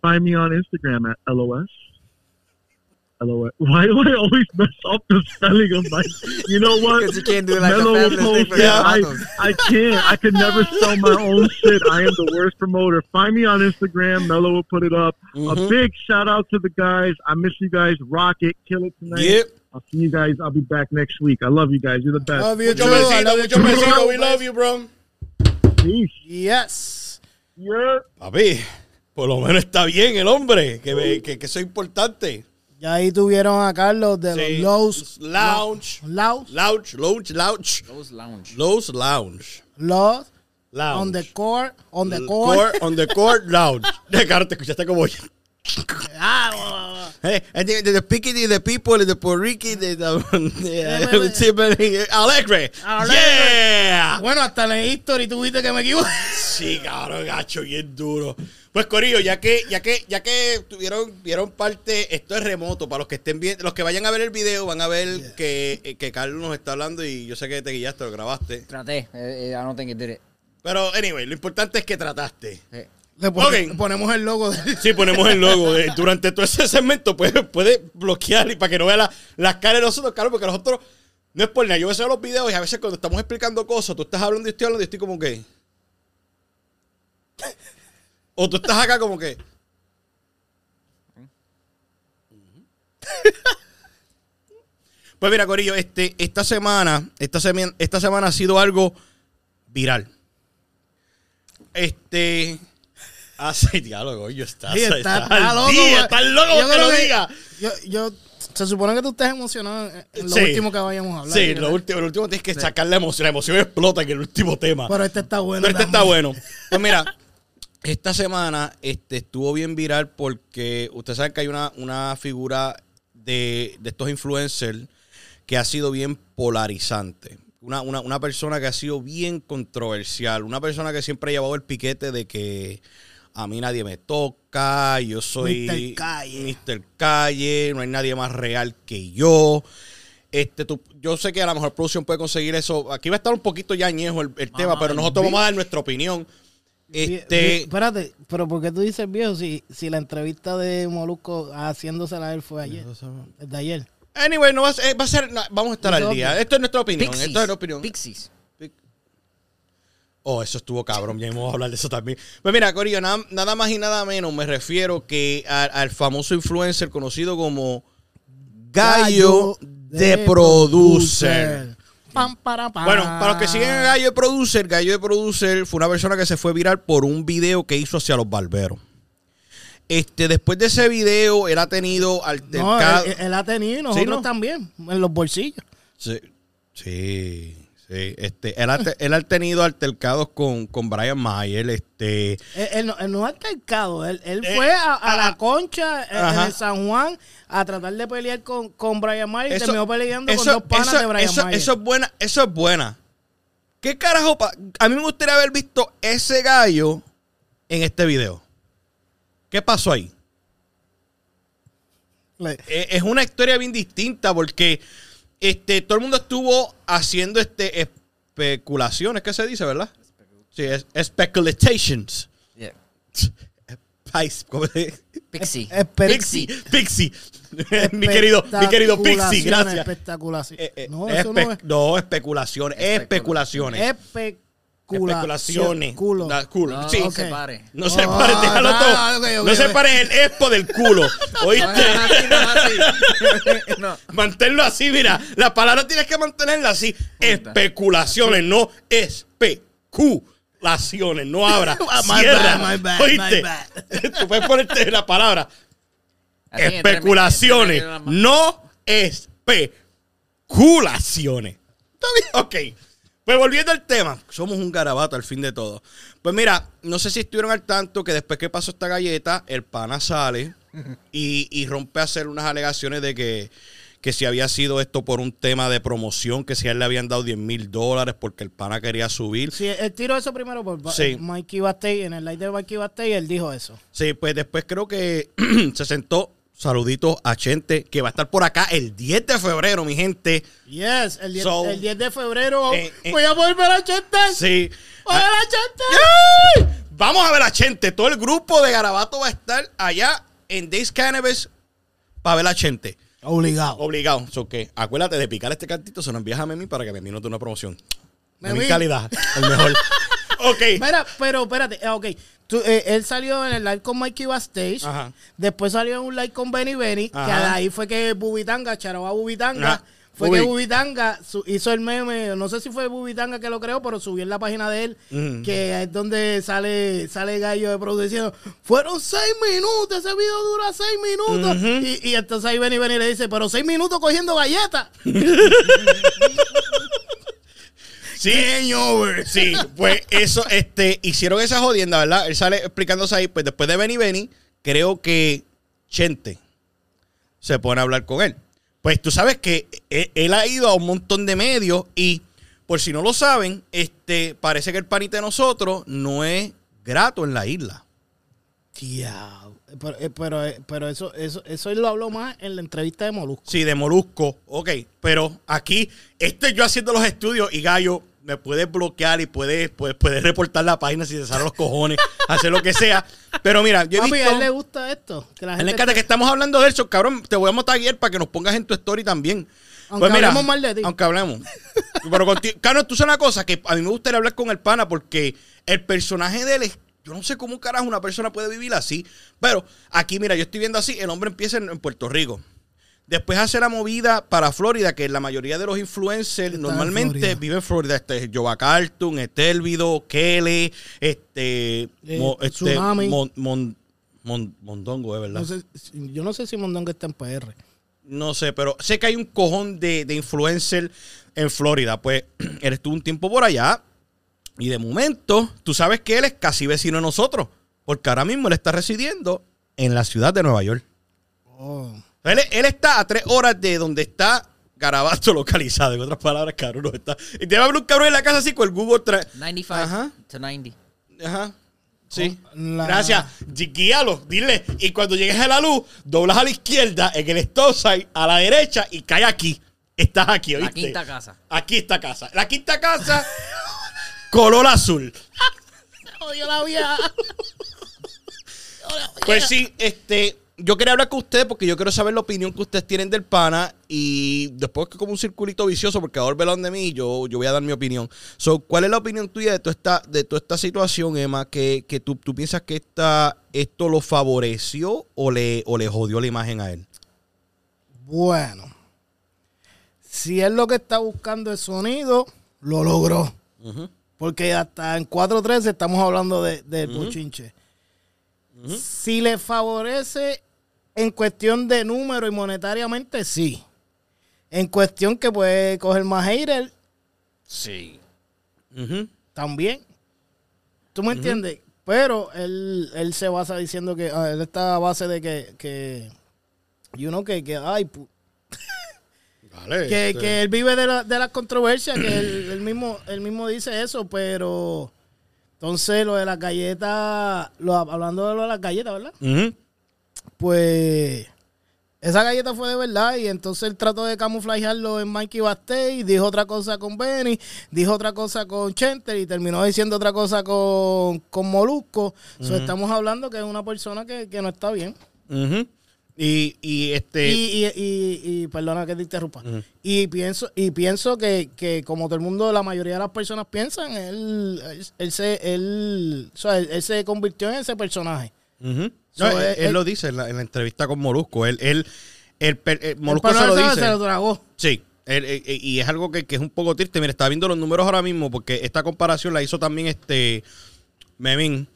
Find me on Instagram at LOS. LOS. Why do I always mess up the spelling of my. You know what? Because you can't do it like Mellow a post, yeah, I, I can't. I can never sell my own shit. I am the worst promoter. Find me on Instagram. Mello will put it up. A Mhm. big shout out to the guys. I miss you guys. Rock it. Kill it tonight. Yep. I'll see you guys. I'll be back next week. I love you guys. You're the best. Love you Mucho too. I love you mucho too. besito. We love you, bro. Peace. Yes. Yeah. Papi, por lo menos está bien el hombre, que, me- que, que eso es importante. Ya ahí tuvieron a Carlos de Sí. los Lows. Lounge. Lows. Lounge, lounge, lounge. Those lounge. Los Lounge. Los. Lounge. On the court. On the court. court, on the court lounge. De te escuchaste como yo. Ah, Hey, I think the speaking to the people the Puerto Rico, the, the, Alegre. Alegre. Yeah. bueno, hasta en el history tuviste que me equivoqué. Sí, cabrón, gacho, bien duro. Pues Corillo, ya que, ya que, ya que tuvieron, vieron parte, esto es remoto, para los que estén bien, los que vayan a ver el video van a ver que, eh, que Carlos nos está hablando y yo sé que te guiaste, lo grabaste. Traté. Eh, eh, I don't think it did it. Pero, anyway, lo importante es que trataste. Eh, Le ponemos el logo de Sí, ponemos el logo. de- durante todo ese segmento puede, puede bloquear y para que no vea la- las caras de nosotros, claro, porque nosotros no es por nada. Yo veo los videos y a veces cuando estamos explicando cosas, tú estás hablando y estoy hablando y estoy como que. O tú estás acá como que. Pues mira, Corillo, este, esta semana, esta semana, esta semana ha sido algo viral. Este. Ah, sí, diálogo, yo está, Sí, está, está- está loco, día, está loco Yo que lo que- diga. Yo, yo, se supone que tú estés emocionado en lo Sí. último que vayamos a hablar. Sí, lo último, lo último tienes que sacar la emoción. La emoción explota en el último tema. Pero este está bueno. Pero este está bueno. Pues mira, esta semana este, estuvo bien viral porque usted sabe que hay una, una figura de, de estos influencers que ha sido bien polarizante. Una, una, una persona que ha sido bien controversial. Una persona que siempre ha llevado el piquete de que a mí nadie me toca, yo soy Mr. Calle. Mr. Calle, no hay nadie más real que yo. Este, tú- yo sé que a lo mejor producción puede conseguir eso. Aquí va a estar un poquito ya añejo el, el tema, pero nosotros vamos a dar nuestra opinión. Vie- vie- Este, espérate, pero ¿por qué tú dices viejo si, si la entrevista de Molusco haciéndosela a él fue ayer? Desde ayer. anyway, no va a ser, va a ser- no, vamos a estar al día. Esto es nuestra opinión. Pixies. Esto es nuestra opinión. Pixies. Oh, eso estuvo cabrón. Ya vamos a hablar de eso también. Pues mira, Corillo, nada, nada más y nada menos me refiero que al, al famoso influencer conocido como Gallo de Producer. Para, pam. Bueno, para los que siguen a Gallo de Producer, Gallo de Producer fue una persona que se fue viral por un video que hizo hacia los barberos. Este, después de ese video, él ha tenido No, altercado. él, él ha tenido y nosotros ¿no? también, en los bolsillos. Sí, sí, sí. Este, él, ha, te- él ha tenido altercados con, con Brian Mayer. Este, Él, él no, él no ha altercado, él, él Eh, fue a, a la concha eh, en San Juan a tratar de pelear con, con Brian Mayer y terminó peleando con dos panas eso- de Brian Mayer. eso es buena, eso es buena. ¿Qué carajo? pa- A mí me gustaría haber visto ese gallo en este video. ¿Qué pasó ahí? Eh, es una historia bien distinta porque este, todo el mundo estuvo haciendo este especulaciones, ¿qué se dice, verdad? Sí, es speculations. Yeah. ¿cómo se- Pixie. Espe- Pixie, Pixie. mi querido, mi querido Pixie, gracias. Eh, eh, no, eso no espe- es. no, especulaciones, especulaciones. Especulaciones. Especulaciones. Culo. Da- culo. No, sí. no ok. se pare. No se pare, déjalo todo. no, ok, ok, no se ok. pare el expo del culo. No es ¿Oíste? así, no es así. No. Manténlo así, mira. La palabra tienes que mantenerla así. Especulaciones, no especulaciones. No abra. My Cierra. bad, my bad, ¿Oíste? my bad. Tú puedes ponerte la palabra. Así, entre- Especulaciones, entre- entre- no especulaciones. ¿Está bien? Ok. Pues volviendo al tema, somos un garabato al fin de todo. Pues mira, no sé si estuvieron al tanto que después que pasó esta galleta, el pana sale y, y rompe a hacer unas alegaciones de que, que si había sido esto por un tema de promoción, que si a él le habían dado 10 mil dólares porque el pana quería subir. Sí, él tiró eso primero por Ba- Sí. Mikey Bastey, en el live de Mikey Bastey, él dijo eso. Sí, pues después creo que se sentó. Saluditos a Chente, que va a estar por acá el 10 de febrero, mi gente. Yes, el 10, So- el 10 de febrero Eh, eh. voy a volver a Chester. Sí. Voy a ver a Chester. ¡Ay! Vamos a ver a Chente. Todo el grupo de Garabato va a estar allá en Days Cannabis para ver a Chente. Obligado. Obligado. So que acuérdate de picar este cantito, se lo envías a Memi para que Memi nos dé una promoción. Memi. Memi calidad, el mejor. ok. Mira, pero espérate, eh, ok. Tú, eh, él salió en el live con Mikey Bastage. Ajá. Después salió en un live con Benny Benny. Que Ajá. de ahí fue que Bubitanga, charó a Bubitanga. Fue Bubi. que Bubitanga hizo el meme. No sé si fue Bubitanga que lo creó, pero subió en la página de él. Ujú. Que es donde sale, sale Gallo de producción Fueron seis minutos. Ese video dura seis minutos. Y entonces ahí Benny Benny le dice: Pero seis minutos cogiendo galletas. Sí, sí, pues eso, este, hicieron esa jodienda, ¿verdad? Él sale explicándose ahí, pues después de Benny Benny, creo que Chente se pone a hablar con él. Pues tú sabes que él, él ha ido a un montón de medios y, por si no lo saben, este, parece que el panita de nosotros no es grato en la isla. Diablo. Pero, eh, pero, eh, pero eso, eso, eso él lo habló más en la entrevista de Molusco. Sí, de Molusco, ok. Pero aquí, este yo haciendo los estudios y Gallo me puede bloquear y puede, puede, puede reportar la página si se salen los cojones, hacer lo que sea. Pero mira, yo he Papi, visto... a él le gusta esto. Que la A él le gente encanta que estamos hablando de eso, cabrón. Te voy a taguear para que nos pongas en tu story también. Pues Aunque hablemos mal de ti. Aunque hablemos. Pero contigo, Carlos, tú sabes una cosa que a mí me gustaría hablar con el pana porque el personaje de él es. Yo no sé cómo carajo una persona puede vivir así. Pero aquí, mira, yo estoy viendo así. El hombre empieza en, en Puerto Rico. Después hace la movida para Florida, que la mayoría de los influencers en normalmente viven en Florida. Este, Jova Cartoon, Estelvido, Kelly, este, Eh, mo- este. Mon- Mon- Mon- Mondongo, es verdad. No sé, yo no sé si Mondongo está en PR. No sé, pero sé que hay un cojón de, de influencer en Florida. Pues él estuvo un tiempo por allá y de momento, tú sabes que él es casi vecino de nosotros, porque ahora mismo él está residiendo en la ciudad de Nueva York. Oh. Él, él está a tres horas de donde está Garabato localizado. En otras palabras, cabrón, no está. Y te va a hablar un cabrón en la casa así con el Google trae. 95 Ajá. to 90. Ajá. Sí. La- Gracias. Guíalo, dile. Y cuando llegues a la luz, doblas a la izquierda en el stop sign, a la derecha y cae aquí. Estás aquí, La ¿oíste? quinta casa. Aquí está casa. La quinta casa, color azul. Odio la vieja. Pues sí, este. Yo quería hablar con ustedes porque yo quiero saber la opinión que ustedes tienen del pana y después que como un circulito vicioso porque ahora velón de mí yo, yo voy a dar mi opinión. So, ¿Cuál es la opinión tuya de toda esta, de toda esta situación, Emma? Que, que tú, tú piensas que esta, esto lo favoreció o le, o le jodió la imagen a él? Bueno, si él lo que está buscando es sonido, lo logró. Porque hasta en 4.13 estamos hablando de, del bochinche. Si le favorece en cuestión de número y monetariamente, sí. En cuestión que puede coger más hater, Sí. También. ¿Tú me entiendes? Pero él, él se basa diciendo que, ah, él está a base de que, que, you know, que, que, ay, Dale, que, este, que él vive de la, de las controversias, que él, él mismo, él mismo dice eso, pero entonces lo de las galletas, lo, hablando de lo de las galletas, ¿verdad? ujú. Pues esa galleta fue de verdad y entonces él trató de camuflajearlo en Mikey Basté dijo otra cosa con Benny, dijo otra cosa con Chenter y terminó diciendo otra cosa con, con Molusco. So, estamos hablando que es una persona que, que no está bien. Y, y este. Y, y, y, y- perdona que te interrumpa. Y pienso, y pienso que, que como todo el mundo, la mayoría de las personas piensan, él, él, él se, él, o sea, él, él se convirtió en ese personaje. So, No, él, él- él lo dice en la, en la entrevista con Molusco. Él, él, eh, El Molusco se lo dice. se lo tragó. Sí. Eh, eh, y es algo que, que es un poco triste. Mira, estaba viendo los números ahora mismo porque esta comparación la hizo también este Memín.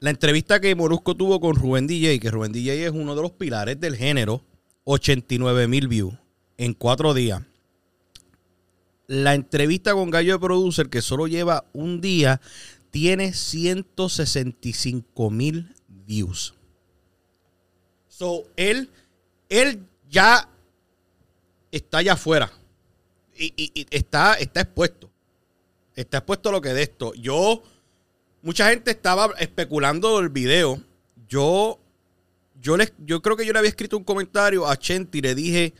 La entrevista que Molusco tuvo con Rubén DJ, que Rubén DJ es uno de los pilares del género, 89 mil views en cuatro días. La entrevista con Gallo de Producer, que solo lleva un día, tiene 165 mil views. So, él, él ya está allá afuera. Y, está, está expuesto. Está expuesto a lo que de esto. Yo, mucha gente estaba especulando el video. Yo, yo, les, yo creo que yo le había escrito un comentario a Chente y le dije,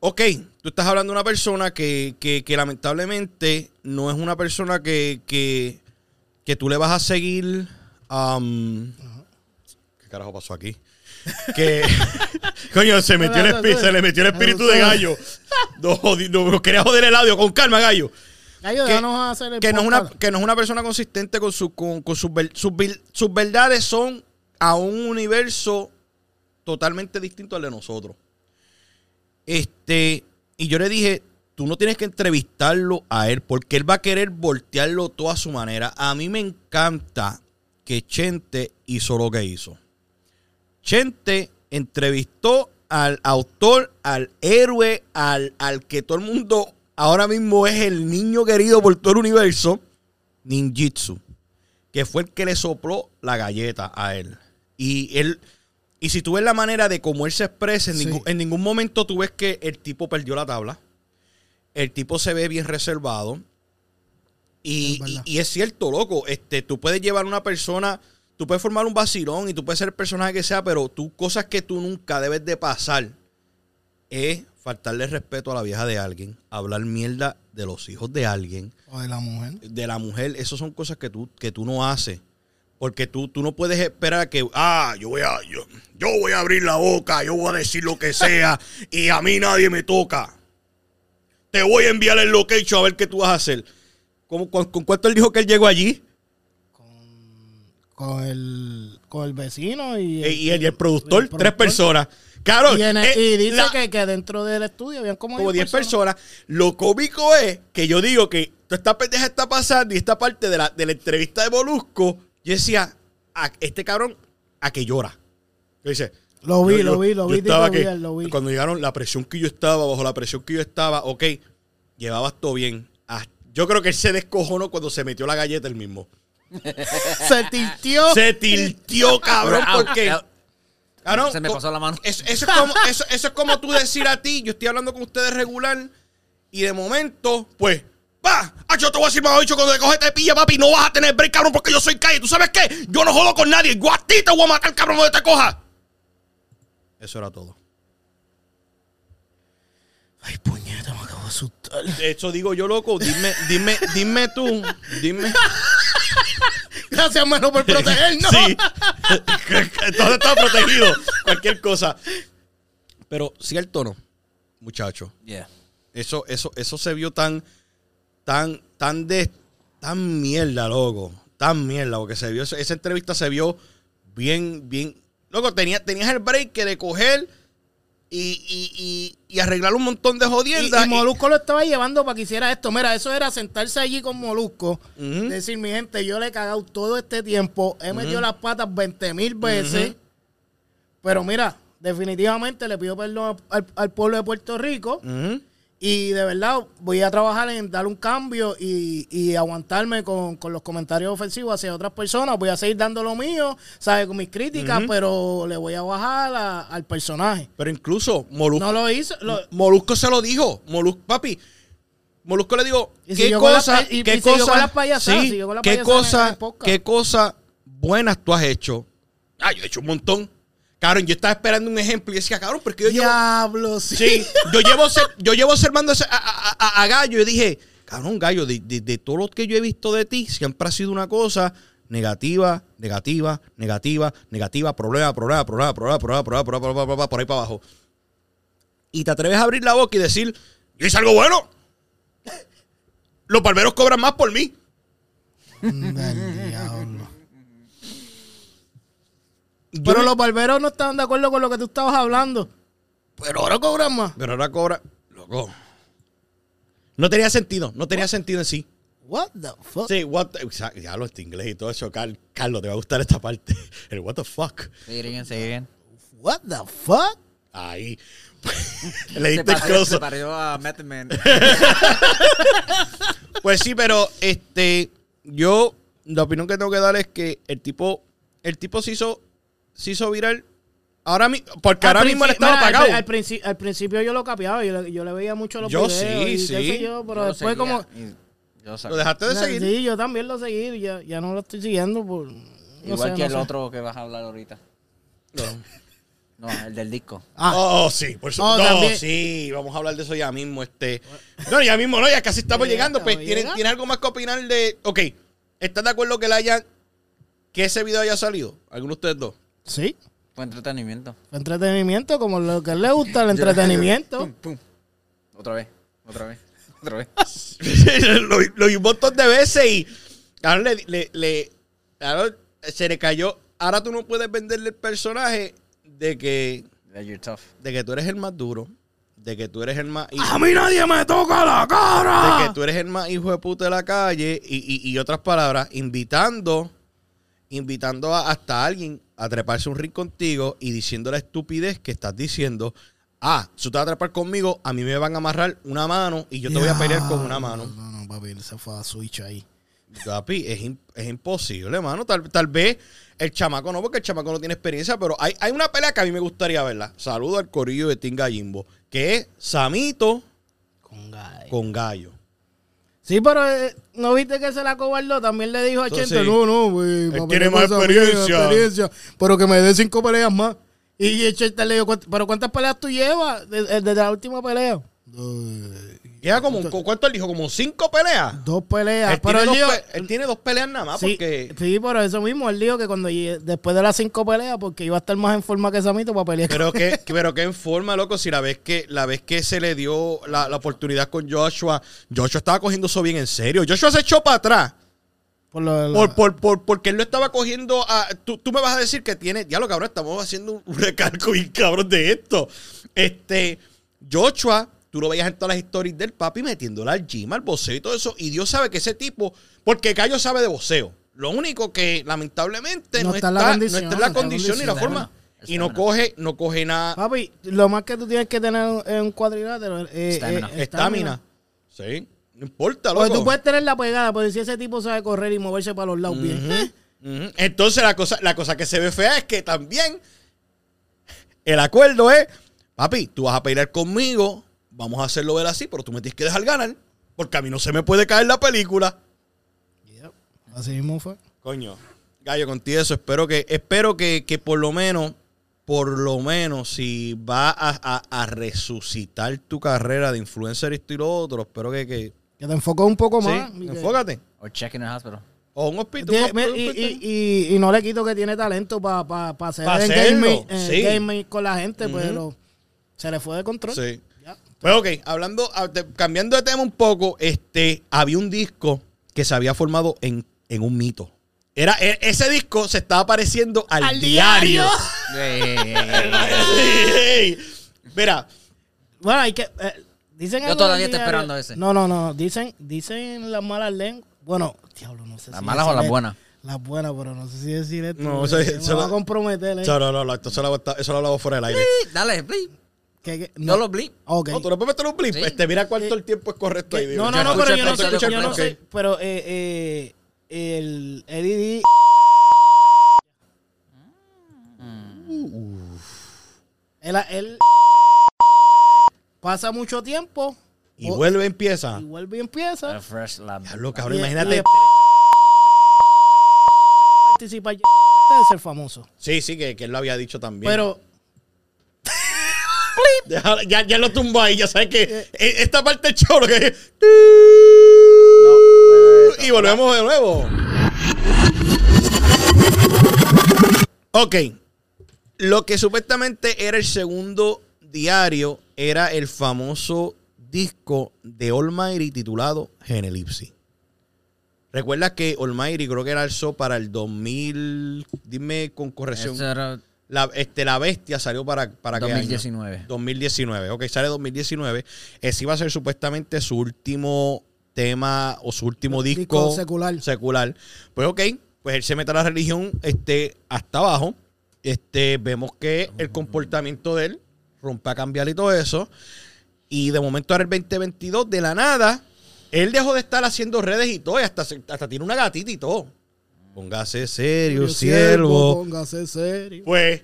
ok, tú estás hablando de una persona que, que- lamentablemente no es una persona que, que tú le vas a seguir. Am, ¿Qué carajo pasó aquí? Que, coño, se, metió el se le metió el espíritu de gallo. No, no, quería joder el audio con calma, gallo Gallo, que, déjanos hacer el que no es una, que no es una persona consistente con, su, con, con sus, ver- sus, sus verdades son a un universo totalmente distinto al de nosotros. Este, y yo le dije, tú no tienes que entrevistarlo a él porque él va a querer voltearlo todo a su manera. A mí me encanta que Chente hizo lo que hizo. Chente entrevistó al autor, al héroe, al, al que todo el mundo ahora mismo es el niño querido por todo el universo, Ninjitsu, que fue el que le sopló la galleta a él. Y él, y si tú ves la manera de cómo él se expresa, en, Sí. ningún, en ningún momento tú ves que el tipo perdió la tabla. El tipo se ve bien reservado. Y, Es verdad. y- y es cierto, loco. Este, tú puedes llevar una persona, tú puedes formar un vacilón y tú puedes ser el personaje que sea, pero tú, cosas que tú nunca debes de pasar es faltarle respeto a la vieja de alguien, hablar mierda de los hijos de alguien, O de la mujer. de la mujer. Esas son cosas que tú, que tú no haces. Porque tú, tú no puedes esperar que, ah, yo voy a, yo, yo voy a abrir la boca, yo voy a decir lo que sea y a mí nadie me toca. Te voy a enviar el location a ver qué tú vas a hacer. ¿Cómo- con, con cuánto él dijo que él llegó allí? Con el, con el vecino y, Eh, y, el, y el productor, el tres personas. Claro, Y, el- eh, y dice la- que, que dentro del estudio habían como, como 10 personas. Lo cómico es que yo digo que toda esta pendeja está pasando y esta parte de la, de la entrevista de Molusco, yo decía, a, este cabrón, a que llora. Yo dice, Lo vi, yo- lo vi, lo vi, estaba tipo que- bien, lo vi. Cuando llegaron, la presión que yo estaba, bajo la presión que yo estaba, ok, llevabas todo bien. Ah, yo creo que él se descojonó cuando se metió la galleta el mismo. Se tiltió. Se tiltió, cabrón, Au, porque... au. Ah, no, Se me pasó la mano. Eso, eso es como, eso, eso es como tú decir a ti, yo estoy hablando con ustedes regular, y de momento, pues, va, ah, yo te voy a decir, más dicho, cuando te coges te pilla, papi, no vas a tener break, cabrón, porque yo soy calle. ¿Tú sabes qué? Yo no jodo con nadie. Yo a ti te voy a matar, cabrón, donde te coja. Eso era todo. Ay, puñeta, asustar. De hecho, digo yo, loco, dime, dime, dime tú, dime. Gracias, mano, por protegernos. Sí. Todo está protegido. Cualquier cosa. Pero cierto o no, muchacho. Yeah. Eso, eso, eso se vio tan, tan, tan de, tan mierda, loco. Tan mierda, porque se vio, esa entrevista se vio bien, bien. Loco, tenía, tenías el break que de coger y, y, y, y arreglar un montón de jodiendas. y Molusco lo estaba llevando para que hiciera esto. Mira, eso era sentarse allí con Molusco. Decir, mi gente, yo le he cagado todo este tiempo. He metido las patas 20 mil veces. Pero mira, definitivamente le pido perdón al, al pueblo de Puerto Rico. Y de verdad voy a trabajar en dar un cambio y, y aguantarme con, con los comentarios ofensivos hacia otras personas. Voy a seguir dando lo mío, ¿sabes? Con mis críticas, pero le voy a bajar a- al personaje. Pero incluso Molusco, No lo hizo. lo- Molusco se lo dijo. Molusco, papi. Molusco le dijo, Y ¿qué cosa, qué cosa, qué cosa, qué cosa buenas tú has hecho? Ah, yo he hecho un montón. Cabrón, yo estaba esperando un ejemplo y decía, cabrón, porque yo llevo, Diablo, sí. sí, yo llevo, ser- yo llevo observando a- a- a Gallo y dije, cabrón, Gallo, de, de- de todo lo que yo he visto de ti, siempre ha sido una cosa negativa, negativa, negativa, negativa, problema, problema, problema, problema, problema, problema, problema, problema, problema, por ahí para abajo. Y te atreves a abrir la boca y decir, yo hice algo bueno. Los barberos cobran más por mí. Del diablo. Yo Pero los barberos no estaban de acuerdo con lo que tú estabas hablando. Pero ahora cobran más. Pero ahora cobra. Loco. No tenía sentido. No tenía sentido en sí. What the fuck? Sí, what the- ya lo este inglés y todo eso. Car- Carlos, te va a gustar esta parte. El what the fuck. It again. What the fuck? Ahí. Le Se diste el close se pareció a Method Man. Pues sí, pero este. Yo. La opinión que tengo que dar es que el tipo. El tipo se hizo. Se hizo viral. Ahora mismo. Porque ahora mismo él princi- estaba mira, al apagado. Al, princi- al principio yo lo capeaba, yo le, yo le veía mucho los Yo videos. sí, y qué sí. sé yo, pero Yo después seguía como... yo Lo dejaste de seguir. Sí, yo también lo seguí, ya, ya no lo estoy siguiendo por... no Igual sé, que no el sé. otro que vas a hablar ahorita. No, el del disco. Ah, Oh, sí, por Oh, supuesto. no, también. sí, vamos a hablar de eso ya mismo. Este. No, ya mismo no, ya casi estamos llegando. Pues, estamos ¿tienes, llegando. ¿tienes algo más que opinar de.? Ok, ¿estás de acuerdo que, la hayan, que ese video haya salido? ¿Alguno de ustedes dos? Sí, Fue entretenimiento. fue entretenimiento, como lo que a él le gusta, el entretenimiento. Pum, pum. Otra vez, otra vez, otra vez. lo, lo vi un montón de veces y. Ahora le, le, le- ahora se le cayó. Ahora tú no puedes venderle el personaje de que, That you're tough. de que tú eres el más duro, de que tú eres el más. ¡A mí nadie me toca la de cara! que tú eres el más hijo de puta de la calle y, y- y otras palabras, invitando, invitando a- hasta alguien a treparse un ring contigo y diciendo la estupidez que estás diciendo. Ah, si tú te vas a trepar conmigo, a mí me van a amarrar una mano y yo te voy a pelear con una mano. No, no, papi, se fue a Switch ahí. Papi, es, es imposible, mano. Tal, tal vez el chamaco no, porque el chamaco no tiene experiencia, pero hay, hay una pelea que a mí me gustaría verla. Saludo al corillo de Tinga Jimbo, que es Samito Con gallo. con Gallo. Sí, pero eh, ¿no viste que se la cobardó? También le dijo a Eso Chente, sí. no, no, güey. tiene más experiencia. experiencia, Pero que me dé cinco peleas más. Y Chente le dijo, "¿Cuánt- ¿pero cuántas peleas tú llevas desde, desde la última pelea? Queda como, ¿cuánto él dijo? Como cinco peleas. Dos peleas. Él, pero tiene él dos, dijo, él tiene dos peleas nada más sí, porque... sí, pero eso mismo, él dijo que cuando después de las cinco peleas, porque iba a estar más en forma que Samito para pelear. Pero que, pero que en forma, loco, si la vez que la vez que se le dio la, la oportunidad con Joshua, Joshua estaba cogiendo eso bien en serio. Joshua se echó para atrás. Por la- Por, por, por- porque él lo estaba cogiendo a. Tú, tú me vas a decir que tiene. Ya lo cabrón, estamos haciendo un recalco bien cabrón de esto. Este. Joshua, tú lo veías en todas las historias del papi metiéndole al gym, al boxeo y todo eso. Y Dios sabe que ese tipo. Porque Cayo sabe de boxeo. Lo único que lamentablemente No no, está la no condición, está en la condición ni la forma. Y no coge, no coge nada. Papi, lo más que tú tienes que tener en un cuadrilátero es Estamina. Estamina. Sí. No importa, Porque loco. tú puedes tener la pegada, pero si ese tipo sabe correr y moverse para los lados bien. ¿eh? Entonces la cosa, la cosa que se ve fea es que también el acuerdo es, papi, tú vas a pelear conmigo, vamos a hacerlo ver así, pero tú me tienes que dejar ganar, porque a mí no se me puede caer la película. Así mismo fue. Coño, gallo, contigo eso, espero que, espero que, que por lo menos, por lo menos, si va a, a- a resucitar tu carrera de influencer y esto y lo otro, espero que, que Que te enfocó un poco sí, más. que- enfócate. Or check in the hospital. O un hospital. Tiene- un hospital. y, y- y- y no le quito que tiene talento para pa, pa hacer Pa' el gaming, el sí. gaming con la gente, pero se le fue de control. Sí. Pues ok, hablando, cambiando de tema un poco, este, había un disco que se había formado en, en un mito. Era, e- ese disco se estaba pareciendo al, Al diario. Eh, Sí. Mira, Bueno, hay que. eh, dicen Yo todavía estoy diario. esperando ese. No, no, no. Dicen, dicen las malas lenguas. Bueno, diablo, no sé ¿Las si malas o las buenas? Las buenas, pero no sé si decir esto. No, eso- me eso va lo- a comprometer. ¿eh? no, no, no, no, esto se lo, eso lo hablamos fuera del aire. Dale, blip. Que- que- No lo blip. Ok. No, tú no puedes meter un blip. Sí. Este, mira cuánto el tiempo es correcto ahí. No, no, Yo no, pero el yo no sé, yo no sé, pero eh, eh, el Eddie D- él, él pasa mucho tiempo Y o- vuelve, empieza. y vuelve y empieza. El Fresh Lab. Diablo, cabrón, Y- imagínate. y- participa de ser famoso. Sí, sí, que, que él lo había dicho también. Pero Deja- ya, ya lo tumbó ahí, ya sabes que eh, esta parte del show lo que es- y volvemos de nuevo. Ok. Lo que supuestamente era el segundo diario era el famoso disco de Almighty titulado Genelipsi. ¿Recuerdas que Almighty creo que era alzó para el 2000? Dime con corrección. Era La, este, la bestia salió para, para qué año? 2019. 2019, ok, sale 2019. Ese iba a ser supuestamente su último tema o su último disco, Disco secular. secular. Pues ok, pues él se mete a la religión este, hasta abajo. Este, vemos que el comportamiento de él rompe a cambiar y todo eso. Y de momento ahora el 2022, de la nada, él dejó de estar haciendo redes y todo, y hasta, hasta tiene una gatita y todo. Póngase serio, siervo. Póngase serio. Pues,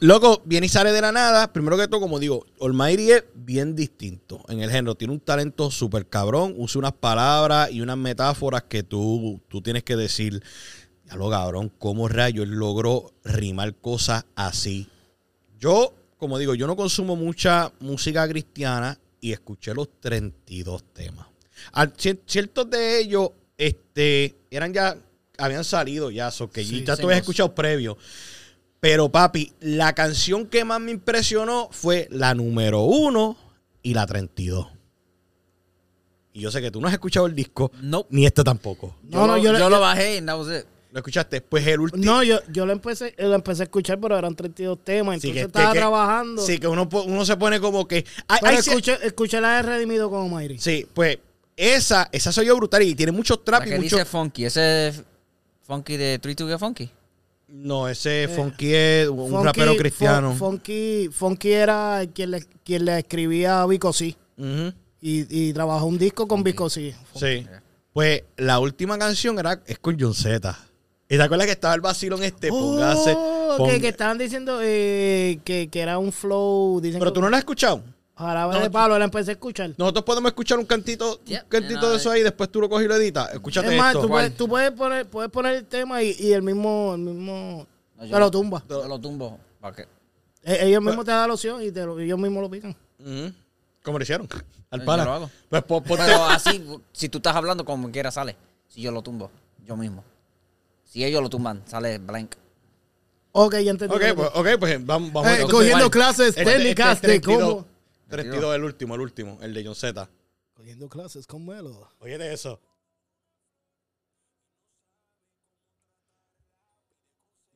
loco, viene y sale de la nada. Primero que todo, como digo, Almighty es bien distinto en el género. Tiene un talento súper cabrón. Usa unas palabras y unas metáforas que tú, tú tienes que decir. Ya lo cabrón, ¿cómo rayo él logró rimar cosas así? Yo, como digo, yo no consumo mucha música cristiana y escuché los 32 temas. Al- cier- ciertos de ellos este, eran ya, habían salido ya, so que Sí, ya tú habías escuchado previo. Pero papi, la canción que más me impresionó fue la número uno y la 32. Y yo sé que tú no has escuchado el disco, Nope. ni este tampoco. No, Yo, no, lo, yo yo yo- lo bajé y that was it. ¿Lo escuchaste? Pues el último. No, yo, yo lo empecé, lo empecé a escuchar, pero eran 32 temas, Sí, entonces que- estaba que- trabajando. Sí, que uno, uno se pone como que. Ay, pero ay, sí- escuché, escuché la de Redimido con Mayri. Sí, pues esa, esa soy yo brutal y tiene muchos La trap que y mucho. dice Funky. Ese es Funky de 3 to Get Funky. No, ese Funky es un Funky- rapero cristiano. Fun- Funky, Funky era quien le, quien le escribía a Vico C. Ujú, Y, y trabajó un disco con Vico C. Sí. Pues la última canción era, es con John Z. ¿Y te acuerdas que estaba el vacilón este? Póngase. Oh, pon- que, que estaban diciendo eh, que, que era un flow. Dicen Pero que- tú no la has escuchado. Jarabe de palo, la empecé a escuchar. Nosotros podemos escuchar un cantito, Yeah, un cantito de eso ahí, después tú lo coges y lo editas. Escúchate es más, esto. tú puedes, tú puedes poner, puedes poner el tema y, y el mismo, el mismo No, te yo lo tumba. Yo lo tumbo. ¿Para qué? E- Ellos mismos te dan la opción y te lo- ellos mismos lo pican. Ujú. ¿Cómo lo hicieron? Al Yo pana. lo hago. Pues po- ponte- Pero así, si tú estás hablando como quiera, sale. Si yo lo tumbo, yo mismo. Si ellos lo tumban, sale blank. Ok, ya entendí. Ok, pues, ok, pues vamos. vamos Eh, entonces. cogiendo clases Este- técnicas este de 32, cómo. 32, el último, el último, el de John Z. Cogiendo clases con Melo. Oye, de eso.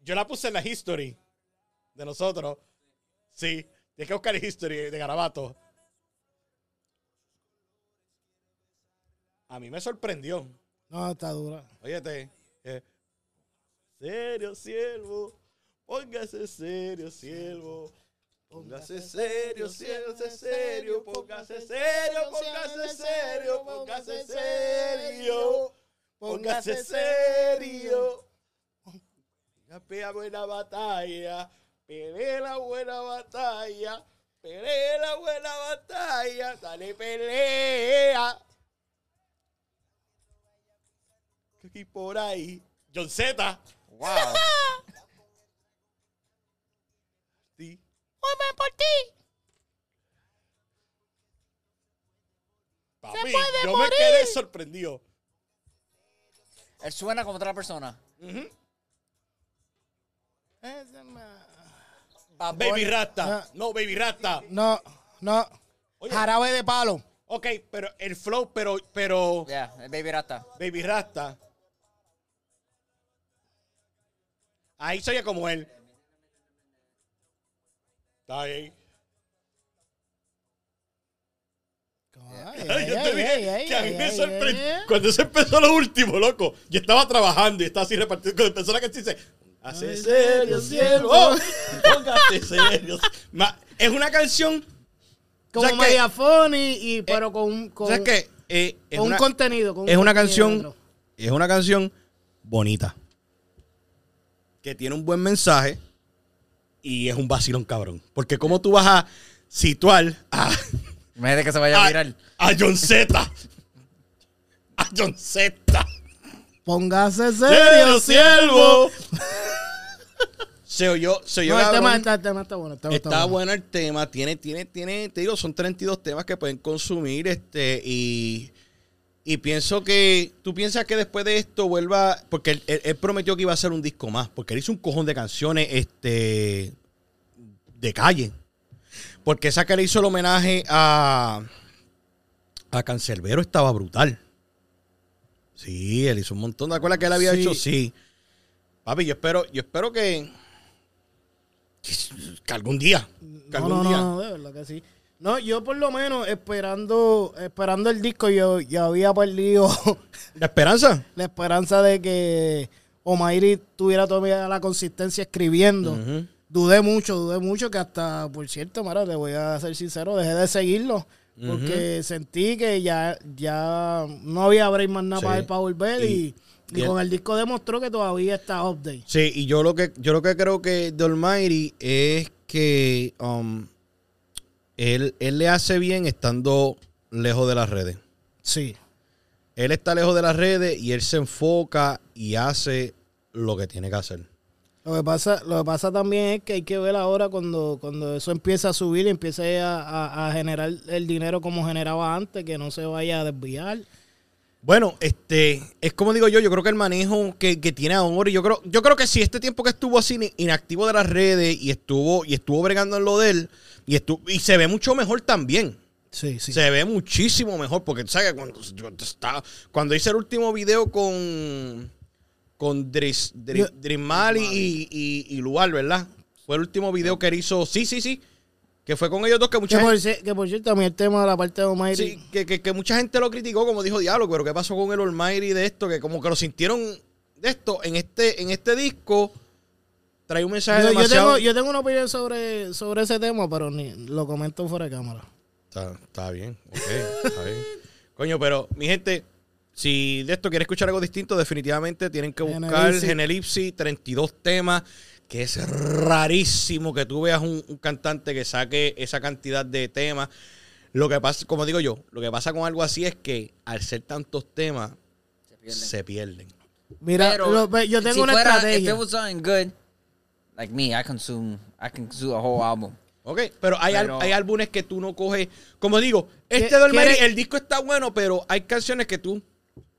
Yo la puse en la history de nosotros. Sí, tienes que buscar el history de Garabato. A mí me sorprendió. No, está dura. Óyete. eh, serio, siervo. Póngase serio, siervo. Póngase serio, póngase serio, póngase serio, póngase serio, póngase serio, póngase serio. Ya pelea buena batalla, pelee la buena batalla, pelee la buena batalla, dale pelea. Aquí por ahí, John Z. Wow. Sí. Papi, yo me quedé sorprendido. Él suena como otra persona. Bad Baby Bunny- Rasta. No, Baby Rasta. No, no. Oye. Jarabe de palo. Ok, pero el flow, pero, pero Yeah, el Baby Rasta. Baby Rasta. Ahí soy como él. Está ahí. Ay, Yo te dije que a mí me sorprendió. Cuando se empezó lo último, loco, yo estaba trabajando y estaba así repartido. Cuando empezó la canción, dice: Hace serio, cielo. Póngate serio. Es una canción. Como media funny, y, pero con, un- con, ¿Sabes qué? Eh, es con un una- contenido. con un es una contenido canción es una canción bonita que tiene un buen mensaje y es un vacilón cabrón. Porque cómo tú vas a situar a, Imagínate que se vaya a a, virar. a John Z a John Z. Póngase serio serio, siervo. se oyó se oyó No, el tema, está, el tema está bueno. el tema Está bueno. el tema, tiene, tiene, tiene, te digo, son 32 temas que pueden consumir, este, y, y pienso que, tú piensas que después de esto vuelva, porque él, él- él prometió que iba a hacer un disco más, porque él hizo un cojón de canciones, este, de calle, porque esa que le hizo el homenaje a, a Cancerbero estaba brutal. Sí, él hizo un montón, ¿te acuerdas que él había Sí. hecho? Sí. Papi, yo espero, yo espero que, que algún día, que No, algún no, día. no, de verdad que sí. No, yo por lo menos esperando esperando el disco, yo ya había perdido ¿La esperanza? la esperanza de que Omairi tuviera todavía la consistencia escribiendo. Ujú. Dudé mucho, dudé mucho que hasta, por cierto, mira, te voy a ser sincero, dejé de seguirlo. Porque sentí que ya, ya no había break más nada Sí. para él para volver y, y y con el disco demostró que todavía está update. Sí, y yo lo que yo lo que creo que The Almighty es que um, él, él le hace bien estando lejos de las redes. Sí. Él está lejos de las redes y él se enfoca y hace lo que tiene que hacer. Lo que pasa, lo que pasa también es que hay que ver ahora cuando, cuando eso empieza a subir y empiece a, a- a generar el dinero como generaba antes, que no se vaya a desviar. Bueno, este, es como digo yo, yo creo que el manejo que, que tiene ahora, y yo creo, yo creo que si este tiempo que estuvo así in- inactivo de las redes y estuvo, y estuvo bregando en lo de él, y estuvo, y se ve mucho mejor también. Sí, sí. Se ve muchísimo mejor porque tú sabes que cuando, está, cuando hice el último video con con Dris, Dris, Drismali y, y, y Lual, ¿verdad? Fue el último video que él hizo. Sí, sí, sí. Que fue con ellos dos que mucha Que gente, que por cierto, mí el tema de la parte de Almighty, sí, que, que- que mucha gente lo criticó, como dijo Diablo, pero ¿qué pasó con el Almighty de esto? Que como que lo sintieron de esto en este, en este disco. Trae un mensaje yo, yo demasiado. tengo, yo tengo una opinión sobre, sobre ese tema, pero ni lo comento fuera de cámara. Está, está bien, ok, está bien. Coño, pero mi gente, si de esto quiere escuchar algo distinto, definitivamente tienen que buscar Genelipsi. Genelipsi, 32 temas, que es rarísimo que tú veas un, un cantante que saque esa cantidad de temas. Lo que pasa, como digo yo, lo que pasa con algo así es que al ser tantos temas, Se pierden. se pierden. Mira, Pero, lo- yo tengo si una fuera, estrategia. If it was something good, like me, I consume, I can consume a whole album. Ok, pero hay, Pero- hay álbumes que tú no coges. Como digo, este ¿Qué- Dolmeri, quiere- el disco está bueno, pero hay canciones que tú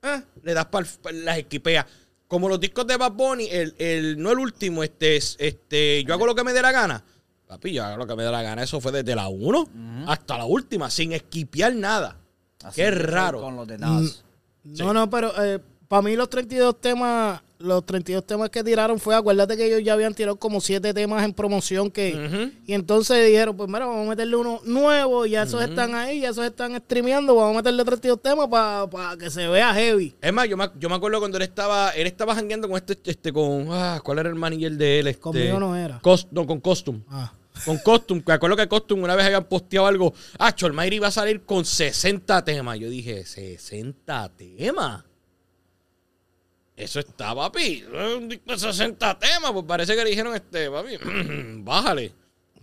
eh, le das para las equipeas. Como los discos de Bad Bunny, el, el, no el último, este, es- este, yo hago lo que me dé la gana. Papi, yo hago lo que me dé la gana. Eso fue desde la 1 hasta la última, sin esquipear nada. Así Qué raro. Con los de Mm. No, no, pero para mí los 32 temas, los 32 temas que tiraron fue, acuérdate que ellos ya habían tirado como 7 temas en promoción que y entonces dijeron, pues mira, vamos a meterle uno nuevo, ya esos están ahí, ya esos están streameando, vamos a meterle 32 temas para que se vea heavy. Es más, yo me, yo me acuerdo cuando él estaba, él estaba jangueando con este, este, con, ah, ¿cuál era el manager de él? Este, Conmigo no era. Cos- no, con Costume. Ah. Con Costume, que acuerdo que Costume una vez habían posteado algo. Ah, Cholmairi iba a salir con 60 temas. Yo dije, ¿60 temas? Eso está, papi. Un disco de 60 temas. Pues parece que le dijeron, este, papi, bájale.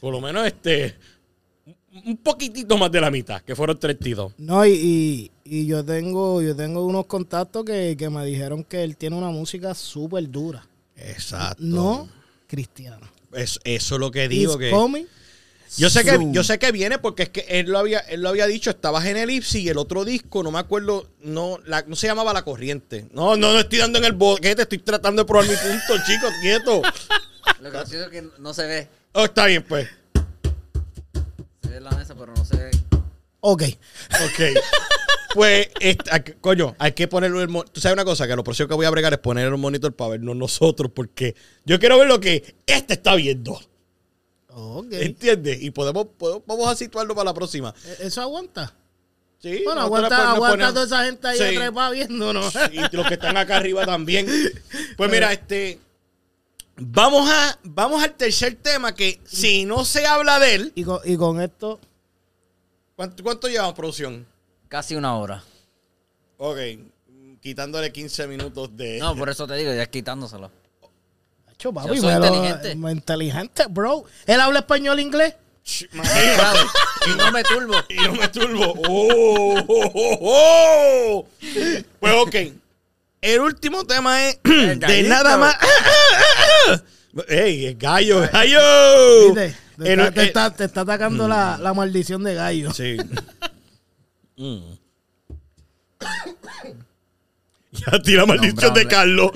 Por lo menos, este, un poquitito más de la mitad, que fueron 32. No, y, y, y yo tengo yo tengo unos contactos que, que me dijeron que él tiene una música súper dura. Exacto. No cristiana. Es- eso es lo que digo. It's que coming. Yo sé que yo sé que viene porque es que él lo había él lo había dicho, estabas en Elipsis y el otro disco, no me acuerdo, no la, no se llamaba La Corriente. No, no, no estoy dando en el boquete, estoy tratando de probar mi punto, chicos, quieto. Lo gracioso es que no se ve. Oh, está bien, pues. Se ve en la mesa, pero no se ve. Ok. Ok. Pues, este, hay que- coño, hay que ponerlo el Tú sabes una cosa, que lo próximo que voy a bregar es poner un monitor para vernos nosotros, porque yo quiero ver lo que este está viendo. Ok. ¿Entiendes? Y podemos, podemos- vamos a situarlo para la próxima. ¿E- ¿Eso aguanta? Sí, Bueno, aguanta, aguanta toda esa gente ahí Sí. trepa viéndonos. y los que están acá arriba también. Pues mira, este. Vamos a. Vamos al tercer tema que si no se habla de él. Y con, y con esto, ¿Cuánto, cuánto llevamos producción? Casi una hora. Ok. Quitándole 15 minutos de. No, por eso te digo, ya quitándoselo. Macho, papi, Yo soy lo- inteligente. inteligente, bro. ¿Él habla español inglés? Y no me turbo. y no me turbo. Oh, oh, oh, oh. Pues ok. El último tema es de nada más. ¡Ey, es gallo, gallo! ¿Viste? Te, El- está, te el- está- te está atacando la, la maldición de gallo. Sí. Mm. ya tira maldición de. Carlos.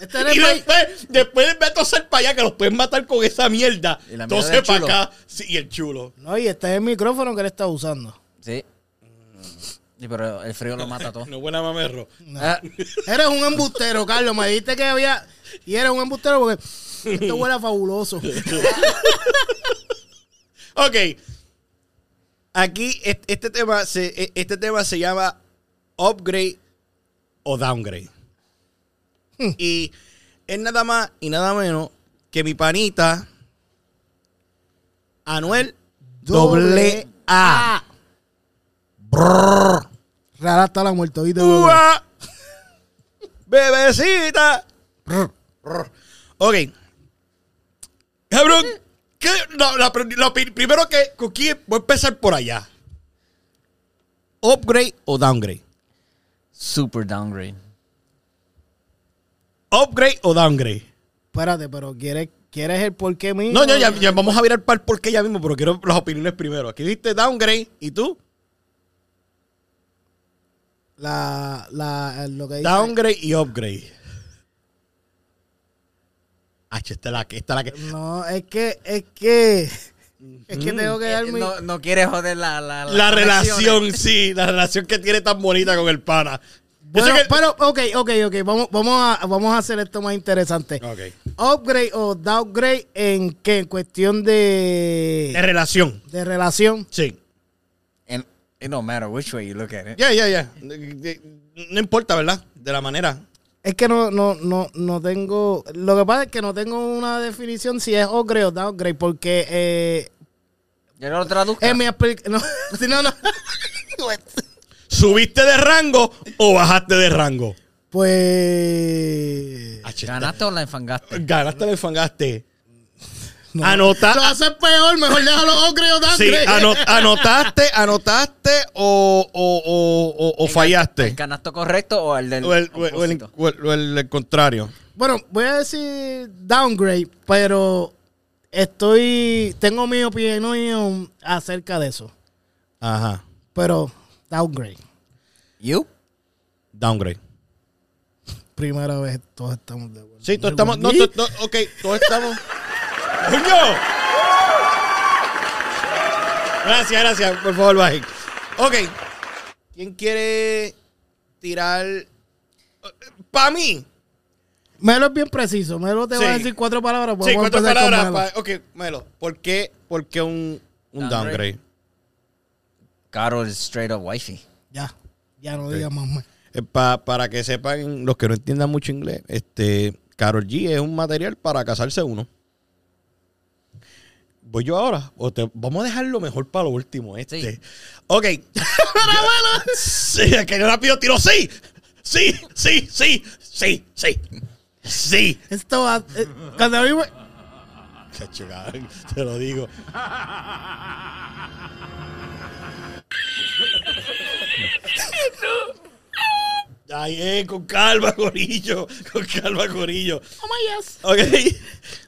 Este Y después, después ve a toser para allá que los pueden matar con esa mierda. Del para acá. Sí, y el chulo. No, y este es el micrófono que él está usando. Sí. Sí, pero el frío lo mata todo. No es buena mamerro. Ah, Eres un embustero, Carlos. Me dijiste que había. Y eres un embustero porque esto huele fabuloso. Ok. Aquí est- este tema se, e- este tema se llama upgrade o downgrade. Y es nada más y nada menos que mi panita Anuel doble A. Brrr. Rara está la muerte, ¿viste? bebé? Bebecita. Brr. Ok. Cabrón, ¿qué? No, la- lo pri- primero que, con quién- voy a empezar por allá. ¿Upgrade o downgrade? super downgrade. ¿Upgrade o downgrade? Espérate, pero ¿quieres, ¿quieres el porqué mío? No, no, ya, ya vamos a virar para el porqué ya mismo, pero quiero las opiniones primero. Aquí dijiste downgrade, ¿y tú? La, la, lo que dice. Downgrade y upgrade. Ah, esta es la que, esta es la que. No, es que, es que. Es que tengo que dar Eh, mi. No, no quiere joder la, la, La conexiones. relación, sí, la relación que tiene tan bonita con el pana. Bueno, que- pero, ok, ok, ok. Vamos, vamos, a, vamos a hacer esto más interesante. Ok. Upgrade o downgrade en qué? En cuestión de. De relación. de relación. Sí. And it no matter which way you look at it. Ya, ya, ya. No importa, ¿verdad? De la manera. Es que no, no, no, no tengo. Lo que pasa es que no tengo una definición si es upgrade o downgrade, porque eh, Yo lo traduzco. en mi No, si no, no. ¿Subiste de rango o bajaste de rango? Pues. ¿Ganaste o la enfangaste? Ganaste o le fangaste. No. Anota- a ser peor, mejor déjalo upgrade o Sí, downgrade. ano- anotaste, anotaste o, o, o, o- o fallaste. ¿El canasto correcto o el del O el, o el- o el- opósito? o el- o el- el contrario. Bueno, voy a decir downgrade, pero estoy. Tengo mi opinión acerca de eso. Ajá. Pero downgrade. You? Downgrade. Primera vez todos estamos de acuerdo. Sí, todos estamos. No, to- ok, todos estamos. ¡Coño! Gracias, gracias. Por favor, bajen. Ok. ¿Quién quiere tirar? Para mí. Melo es bien preciso. Melo te va a Sí. decir cuatro palabras. Sí, podemos cuatro empezar con palabras. Melo. pa- ok, Melo. ¿Por qué, por qué un, un downgrade? Downgrade. Carol is straight up wifey. Ya, ya no digas más. más. Eh, pa- para que sepan los que no entiendan mucho inglés, este Carol G es un material para casarse uno. Voy yo ahora. O te- vamos a dejarlo mejor para lo último. Este. Sí. Ok. sí, es que yo rápido tiro. Sí. Sí, sí, sí, sí, sí. Sí. Esto va. eh, cuando a mí me- Cacho, cabrón, Te lo digo. Ay, eh, con calma, Corillo. Con calma, Corillo. Oh my yes. Ok.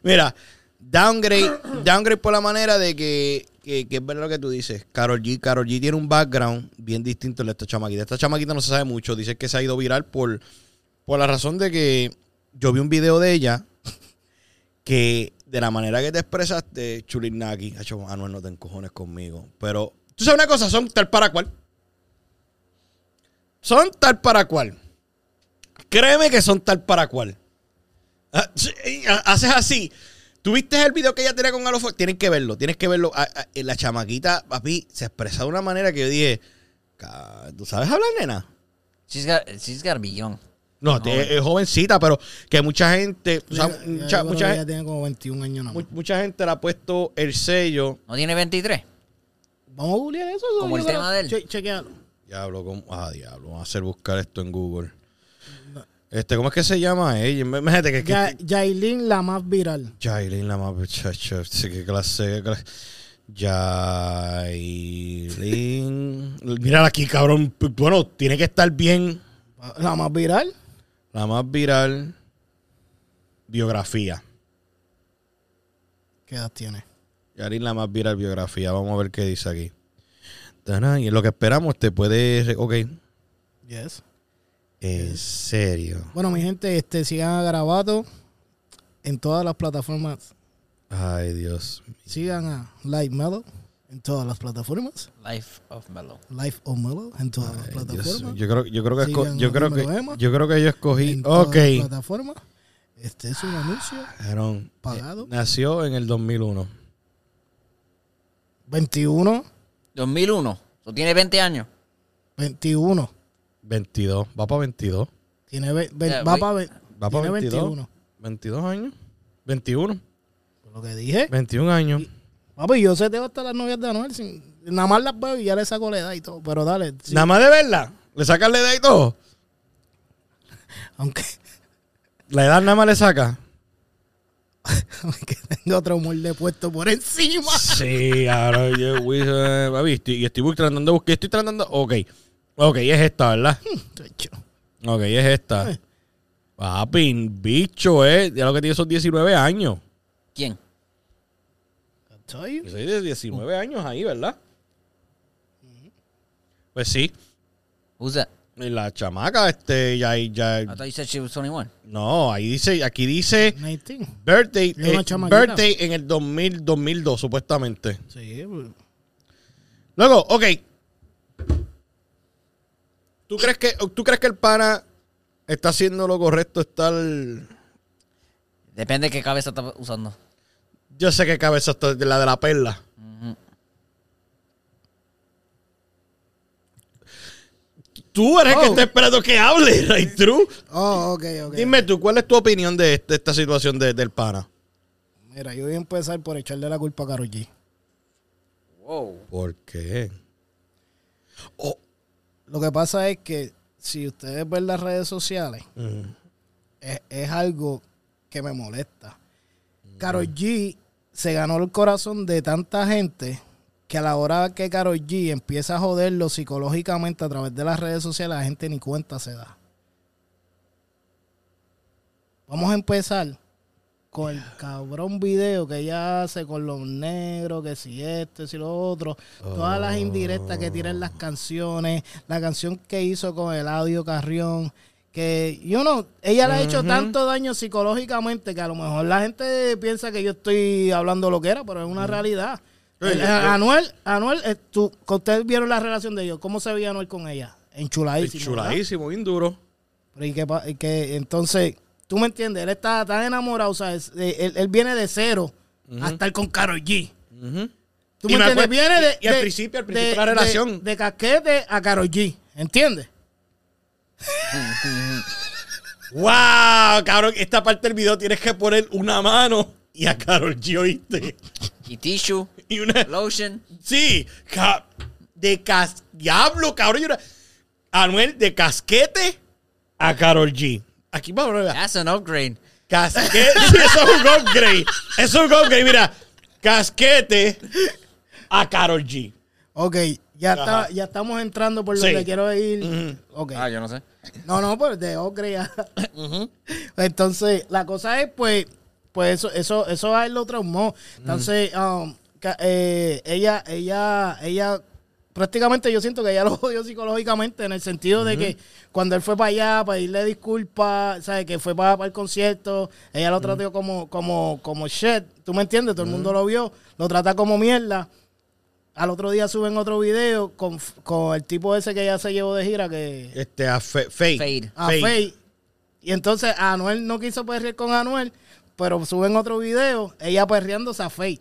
Mira, downgrade, downgrade por la manera de que, que, que es verdad lo que tú dices. Carol G, Carol G tiene un background bien distinto al de esta chamaquita. Esta chamaquita no se sabe mucho. Dice que se ha ido viral por, por la razón de que yo vi un video de ella que de la manera que te expresaste, Chulinaki, hecho, Anuel, no te encojones conmigo. Pero, tú sabes una cosa, son tal para cual. Son tal para cual. Créeme que son tal para cual. Ah, ah, Haces así. ¿Tuviste el video que ella tenía con Alofo? Tienes que verlo, tienes que verlo. Ah, La chamaquita, papi, se expresa de una manera que yo dije, "Ca- ¿tú sabes hablar, nena? She's got, she's got to be young. No, te- es jovencita, pero que mucha gente, o sea, Ya- ya mucha, mucha ella tiene como 21 años nada mu- más. mucha gente le ha puesto el sello. ¿No tiene 23? Vamos a googlear eso. Como el creo- tema de él. Che- chequealo. Diablo, ¿cómo? Ah, diablo, vamos a hacer buscar esto en Google. Este, ¿cómo es que se llama ella? Imagínate que... que- Ya- Yailin, la más viral. Jailin, la más muchacha. Sí, qué clase, qué clase. Jailin. Mira aquí, cabrón. Bueno, tiene que estar bien. La más viral. La más viral. Biografía. ¿Qué edad tiene? Yarin, la más viral biografía. Vamos a ver qué dice aquí. Y en lo que esperamos, te puede. Ok. Yes. En serio. Bueno, mi gente, este, sigan a Garabato en todas las plataformas. Ay, Dios. Sigan a Live Mellow en todas las plataformas. Life of Mellow. Live o Mellow en todas las Dios. plataformas. Yo creo, yo creo que Sigan yo creo que Emma. yo creo que yo escogí. en todas Ok. las plataformas. Este es un anuncio Aaron, pagado. eh, nació en el 2001. 21, 2001. ¿Tú tienes 20 años? 21. 22. Va para 22. Tiene ve- ve- Ya, va voy. para Va tiene para 22. 21. 22 años. 21. Por lo que dije. 21 años. Papi, yo sé te hasta las novias de Anuel. sin- nada más las veo y ya le saco la edad y todo. Pero dale. sí, Nada más de verla. Le saca la edad y todo. aunque, La edad nada más le saca. Aunque tenga otro molde puesto por encima. Sí, ahora yo, eh, papi, estoy- y estoy tratando de buscar. Estoy tratando. Ok. Ok, es esta, ¿verdad? Chacho. Ok, es esta. Papi, bicho, eh. Ya lo que tiene son 19 años. ¿Quién? Yo soy de 19 años ahí, ¿verdad? Pues sí. Who's that? Y La chamaca, este, ya, ya. You said she was 21. No, ahí dice, aquí dice 19. birthday, eh, birthday en el 2000, 2002, supuestamente. Sí, pues, Luego, ok. ¿Tú crees que, tú crees que el pana está haciendo lo correcto? Estar. Depende de qué cabeza estás usando. Yo sé que cabeza está de la de la perla. Tú eres el que Oh. está esperando que hable, Ray True. Oh, ok, ok. Dime tú, ¿cuál es tu opinión de, este- esta situación de- del pana? Mira, yo voy a empezar por echarle la culpa a Karol G. Wow. ¿Por qué? Oh, Lo que pasa es que si ustedes ven las redes sociales, es, es algo que me molesta. Karol G se ganó el corazón de tanta gente que a la hora que Karol G empieza a joderlo psicológicamente a través de las redes sociales, la gente ni cuenta se da. Vamos a empezar con el cabrón video que ella hace con los negros, que si esto, que si lo otro, todas las indirectas que tienen las canciones, la canción que hizo con el audio Carrión, que yo no, ella le ha hecho tanto daño psicológicamente que a lo mejor la gente piensa que yo estoy hablando lo que era, pero es una realidad. El- yo- yo- Anuel, Anuel, eh, tú, que ustedes vieron la relación de ellos, ¿cómo se veía Anuel con ella? Enchuladísimo. ¿verdad? chuladísimo, bien duro. Pero y que, y que entonces, tú me entiendes, él está tan enamorado, o sea, es- eh, él, él viene de cero a estar con Karol G. ¿Tú Y me me entiendes? acuerdo- Viene de, y al de- principio- al principio de la relación. De, de casquete a Karol G, ¿entiendes? ¡Wow! Cabrón, esta parte del video tienes que poner una mano y a Carol G, ¿oíste? Y tissue, Y una. lotion. Sí, ca- de cas. Diablo, cabrón. y una- Anuel, de casquete a Carol G. Aquí vamos a ver. That's an upgrade. Casquete. Sí, eso es un upgrade. Eso es un upgrade. Mira, casquete a Carol G. Ok, ya, está, ya estamos entrando por Sí. donde quiero ir. Ujú. Ok. Ah, yo no sé. No, no, pues de Ocre ya. Entonces, la cosa es, pues, pues eso, eso, eso a él lo traumó. Entonces, um, eh, ella, ella, ella, prácticamente yo siento que ella lo jodió psicológicamente en el sentido de que cuando él fue para allá para pedirle disculpas, ¿sabes? Que fue para, para el concierto, ella lo trató como, como, como shit, ¿tú me entiendes? Todo el mundo lo vio, lo trata como mierda. Al otro día suben otro video con, con el tipo ese que ella se llevó de gira que Este, a Fe- Fade. Fade. a Faye. Y entonces Anuel no quiso perrear con Anuel, pero suben otro video, ella perreándose a Faye.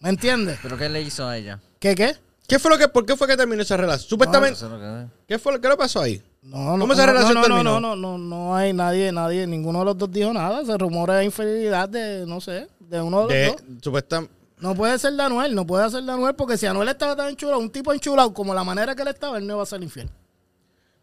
¿Me entiendes? ¿Pero qué le hizo a ella? ¿Qué qué? ¿Qué fue lo que, ¿Por qué fue que terminó esa relación? Supuestamente, lo ¿qué fue lo que le pasó ahí? No, no, ¿Cómo esa no, relación no, no, terminó? no, no, no, no hay nadie, nadie, ninguno de los dos dijo nada. Se rumora de infidelidad de, no sé, de uno de De, los dos. supuestamente. No puede ser de Anuel, no puede ser de Anuel, porque si Anuel estaba tan enchulado, un tipo enchulado como la manera que él estaba, él no iba a ser infiel.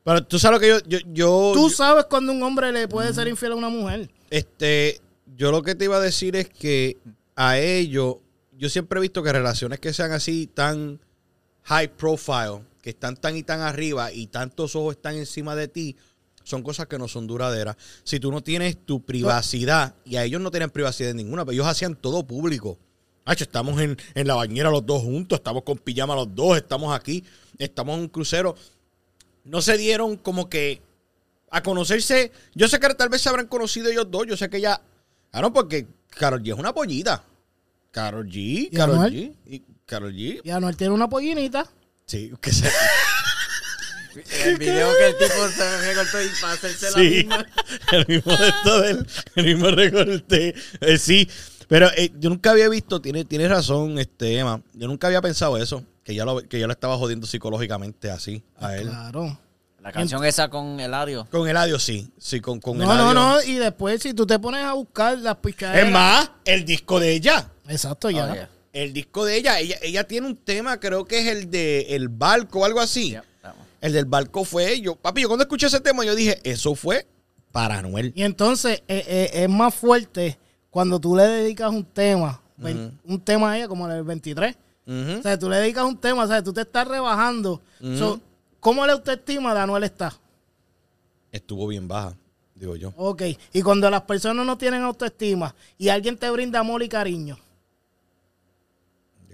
Pero tú sabes lo que yo, yo, yo, Tú yo- sabes cuando un hombre le puede ser infiel a una mujer. este, yo lo que te iba a decir es que a ellos, yo siempre he visto que relaciones que sean así tan high profile, que están tan y tan arriba y tantos ojos están encima de ti, son cosas que no son duraderas. Si tú no tienes tu privacidad, y a ellos no tenían privacidad ninguna, pero ellos hacían todo público. Hacho, estamos en, en la bañera los dos juntos, estamos con pijama los dos, estamos aquí, estamos en un crucero. No se dieron como que a conocerse. Yo sé que tal vez se habrán conocido ellos dos. Yo sé que ya. Claro, porque Carol G es una pollita. Carol G, ¿Y Carol? G. Y Carol G. Y Anuel tiene una pollinita. Sí, que se. El video que el tipo se recortó y para hacerse la Sí, misma. el mismo de todo el, el mismo recorte. Eh, sí, pero eh, yo nunca había visto, tiene, tienes razón, este Emma. Yo nunca había pensado eso, que ya lo, que yo lo estaba jodiendo psicológicamente así a él. Claro. La canción esa con Eladio. Con Eladio sí, sí, con, con No, no, Eladio. no. Y después, si tú te pones a buscar las pichaderas. Es más, el disco de ella. Exacto, ya. Oh, yeah. El disco de ella, ella, ella tiene un tema, creo que es el de El Barco o algo así. Yeah. El del barco fue yo. Papi, yo cuando escuché ese tema, yo dije, eso fue para Anuel. Y entonces eh, eh, es más fuerte cuando tú le dedicas un tema, un tema a ella como el 23. Ujú. O sea, tú le dedicas un tema, o sea, tú te estás rebajando. So, ¿Cómo la autoestima de Anuel está? Estuvo bien baja, digo yo. Ok. Y cuando las personas no tienen autoestima y alguien te brinda amor y cariño,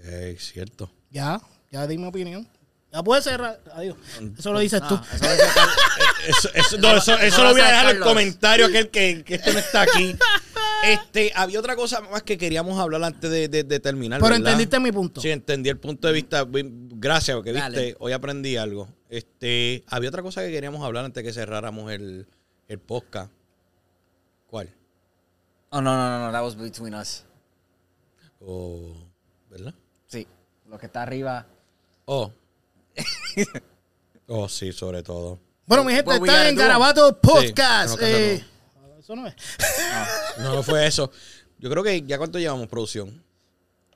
Es cierto. ya, ya di mi opinión. Ya puedes cerrar. Adiós. Eso lo dices tú. Ah, eso Carlos. Eso, eso, no, eso, eso no lo voy a dejar en el comentario aquel que, que este no está aquí. Este, había otra cosa más que queríamos hablar antes de, de- de terminar. Pero ¿verdad? entendiste mi punto. Sí, entendí el punto de vista. Gracias, porque Dale. viste, hoy aprendí algo. Este, había otra cosa que queríamos hablar antes que cerráramos el, el podcast. ¿Cuál? Oh, no, no, no, no, that was between us. O, ¿Verdad? Sí, lo que está arriba. Oh. oh, sí, sobre todo. Bueno, mi gente, está en. Garabato Podcast. Sí, bueno, Eh, eso no es. No, no fue eso. Yo creo que ya cuánto llevamos producción.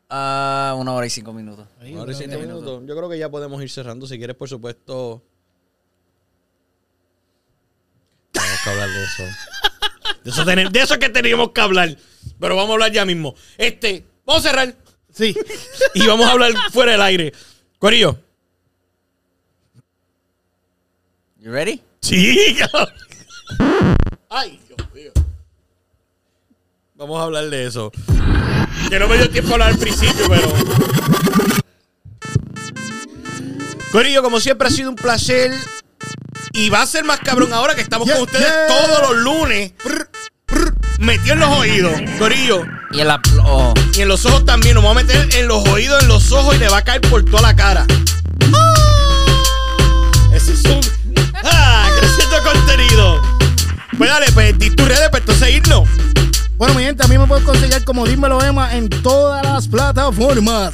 Ah, una hora y cinco minutos. Una hora y siete minutos. Yo creo que ya podemos ir cerrando. Si quieres, por supuesto. Tenemos que hablar de eso. De eso, tenem- de eso es que teníamos que hablar. Pero vamos a hablar ya mismo. Este, vamos a cerrar. Sí. Y vamos a hablar fuera del aire. Corillo. You ready? Sí. Ay, Dios mío. Vamos a hablar de eso. Que no me dio tiempo a hablar al principio, pero. Corillo, como siempre ha sido un placer. Y va a ser más cabrón ahora que estamos Yeah, con ustedes yeah. todos los lunes. Metido en los oídos, Corillo. Y oh, en los ojos también. Nos vamos a meter en los oídos, en los ojos y le va a caer por toda la cara. Ese es un. ¡Ah! Creciendo contenido. Pues dale, pues di tus redes para entonces irnos. Bueno, mi gente, a mí me pueden conseguir como Dímelo Emma en todas las plataformas.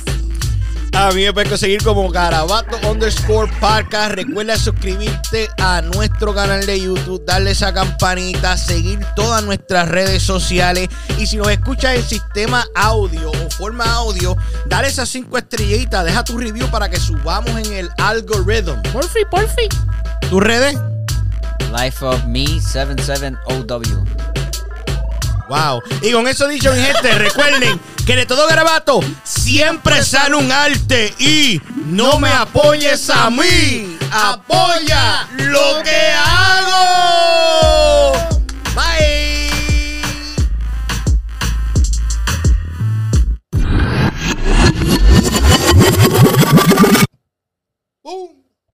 A mí me puedes conseguir como Garabato underscore podcast. Recuerda suscribirte a nuestro canal de YouTube, darle esa campanita, seguir todas nuestras redes sociales. Y si nos escuchas en sistema audio o forma audio, dale esas cinco estrellitas, deja tu review para que subamos en el algoritmo. Porfi, porfi. ¿Tus redes? Life of Me 77OW. Y con eso dicho, mi gente, recuerden que de todo garabato siempre sale un arte y no me apoyes a mí. Apoya lo que hago. Bye. Boom.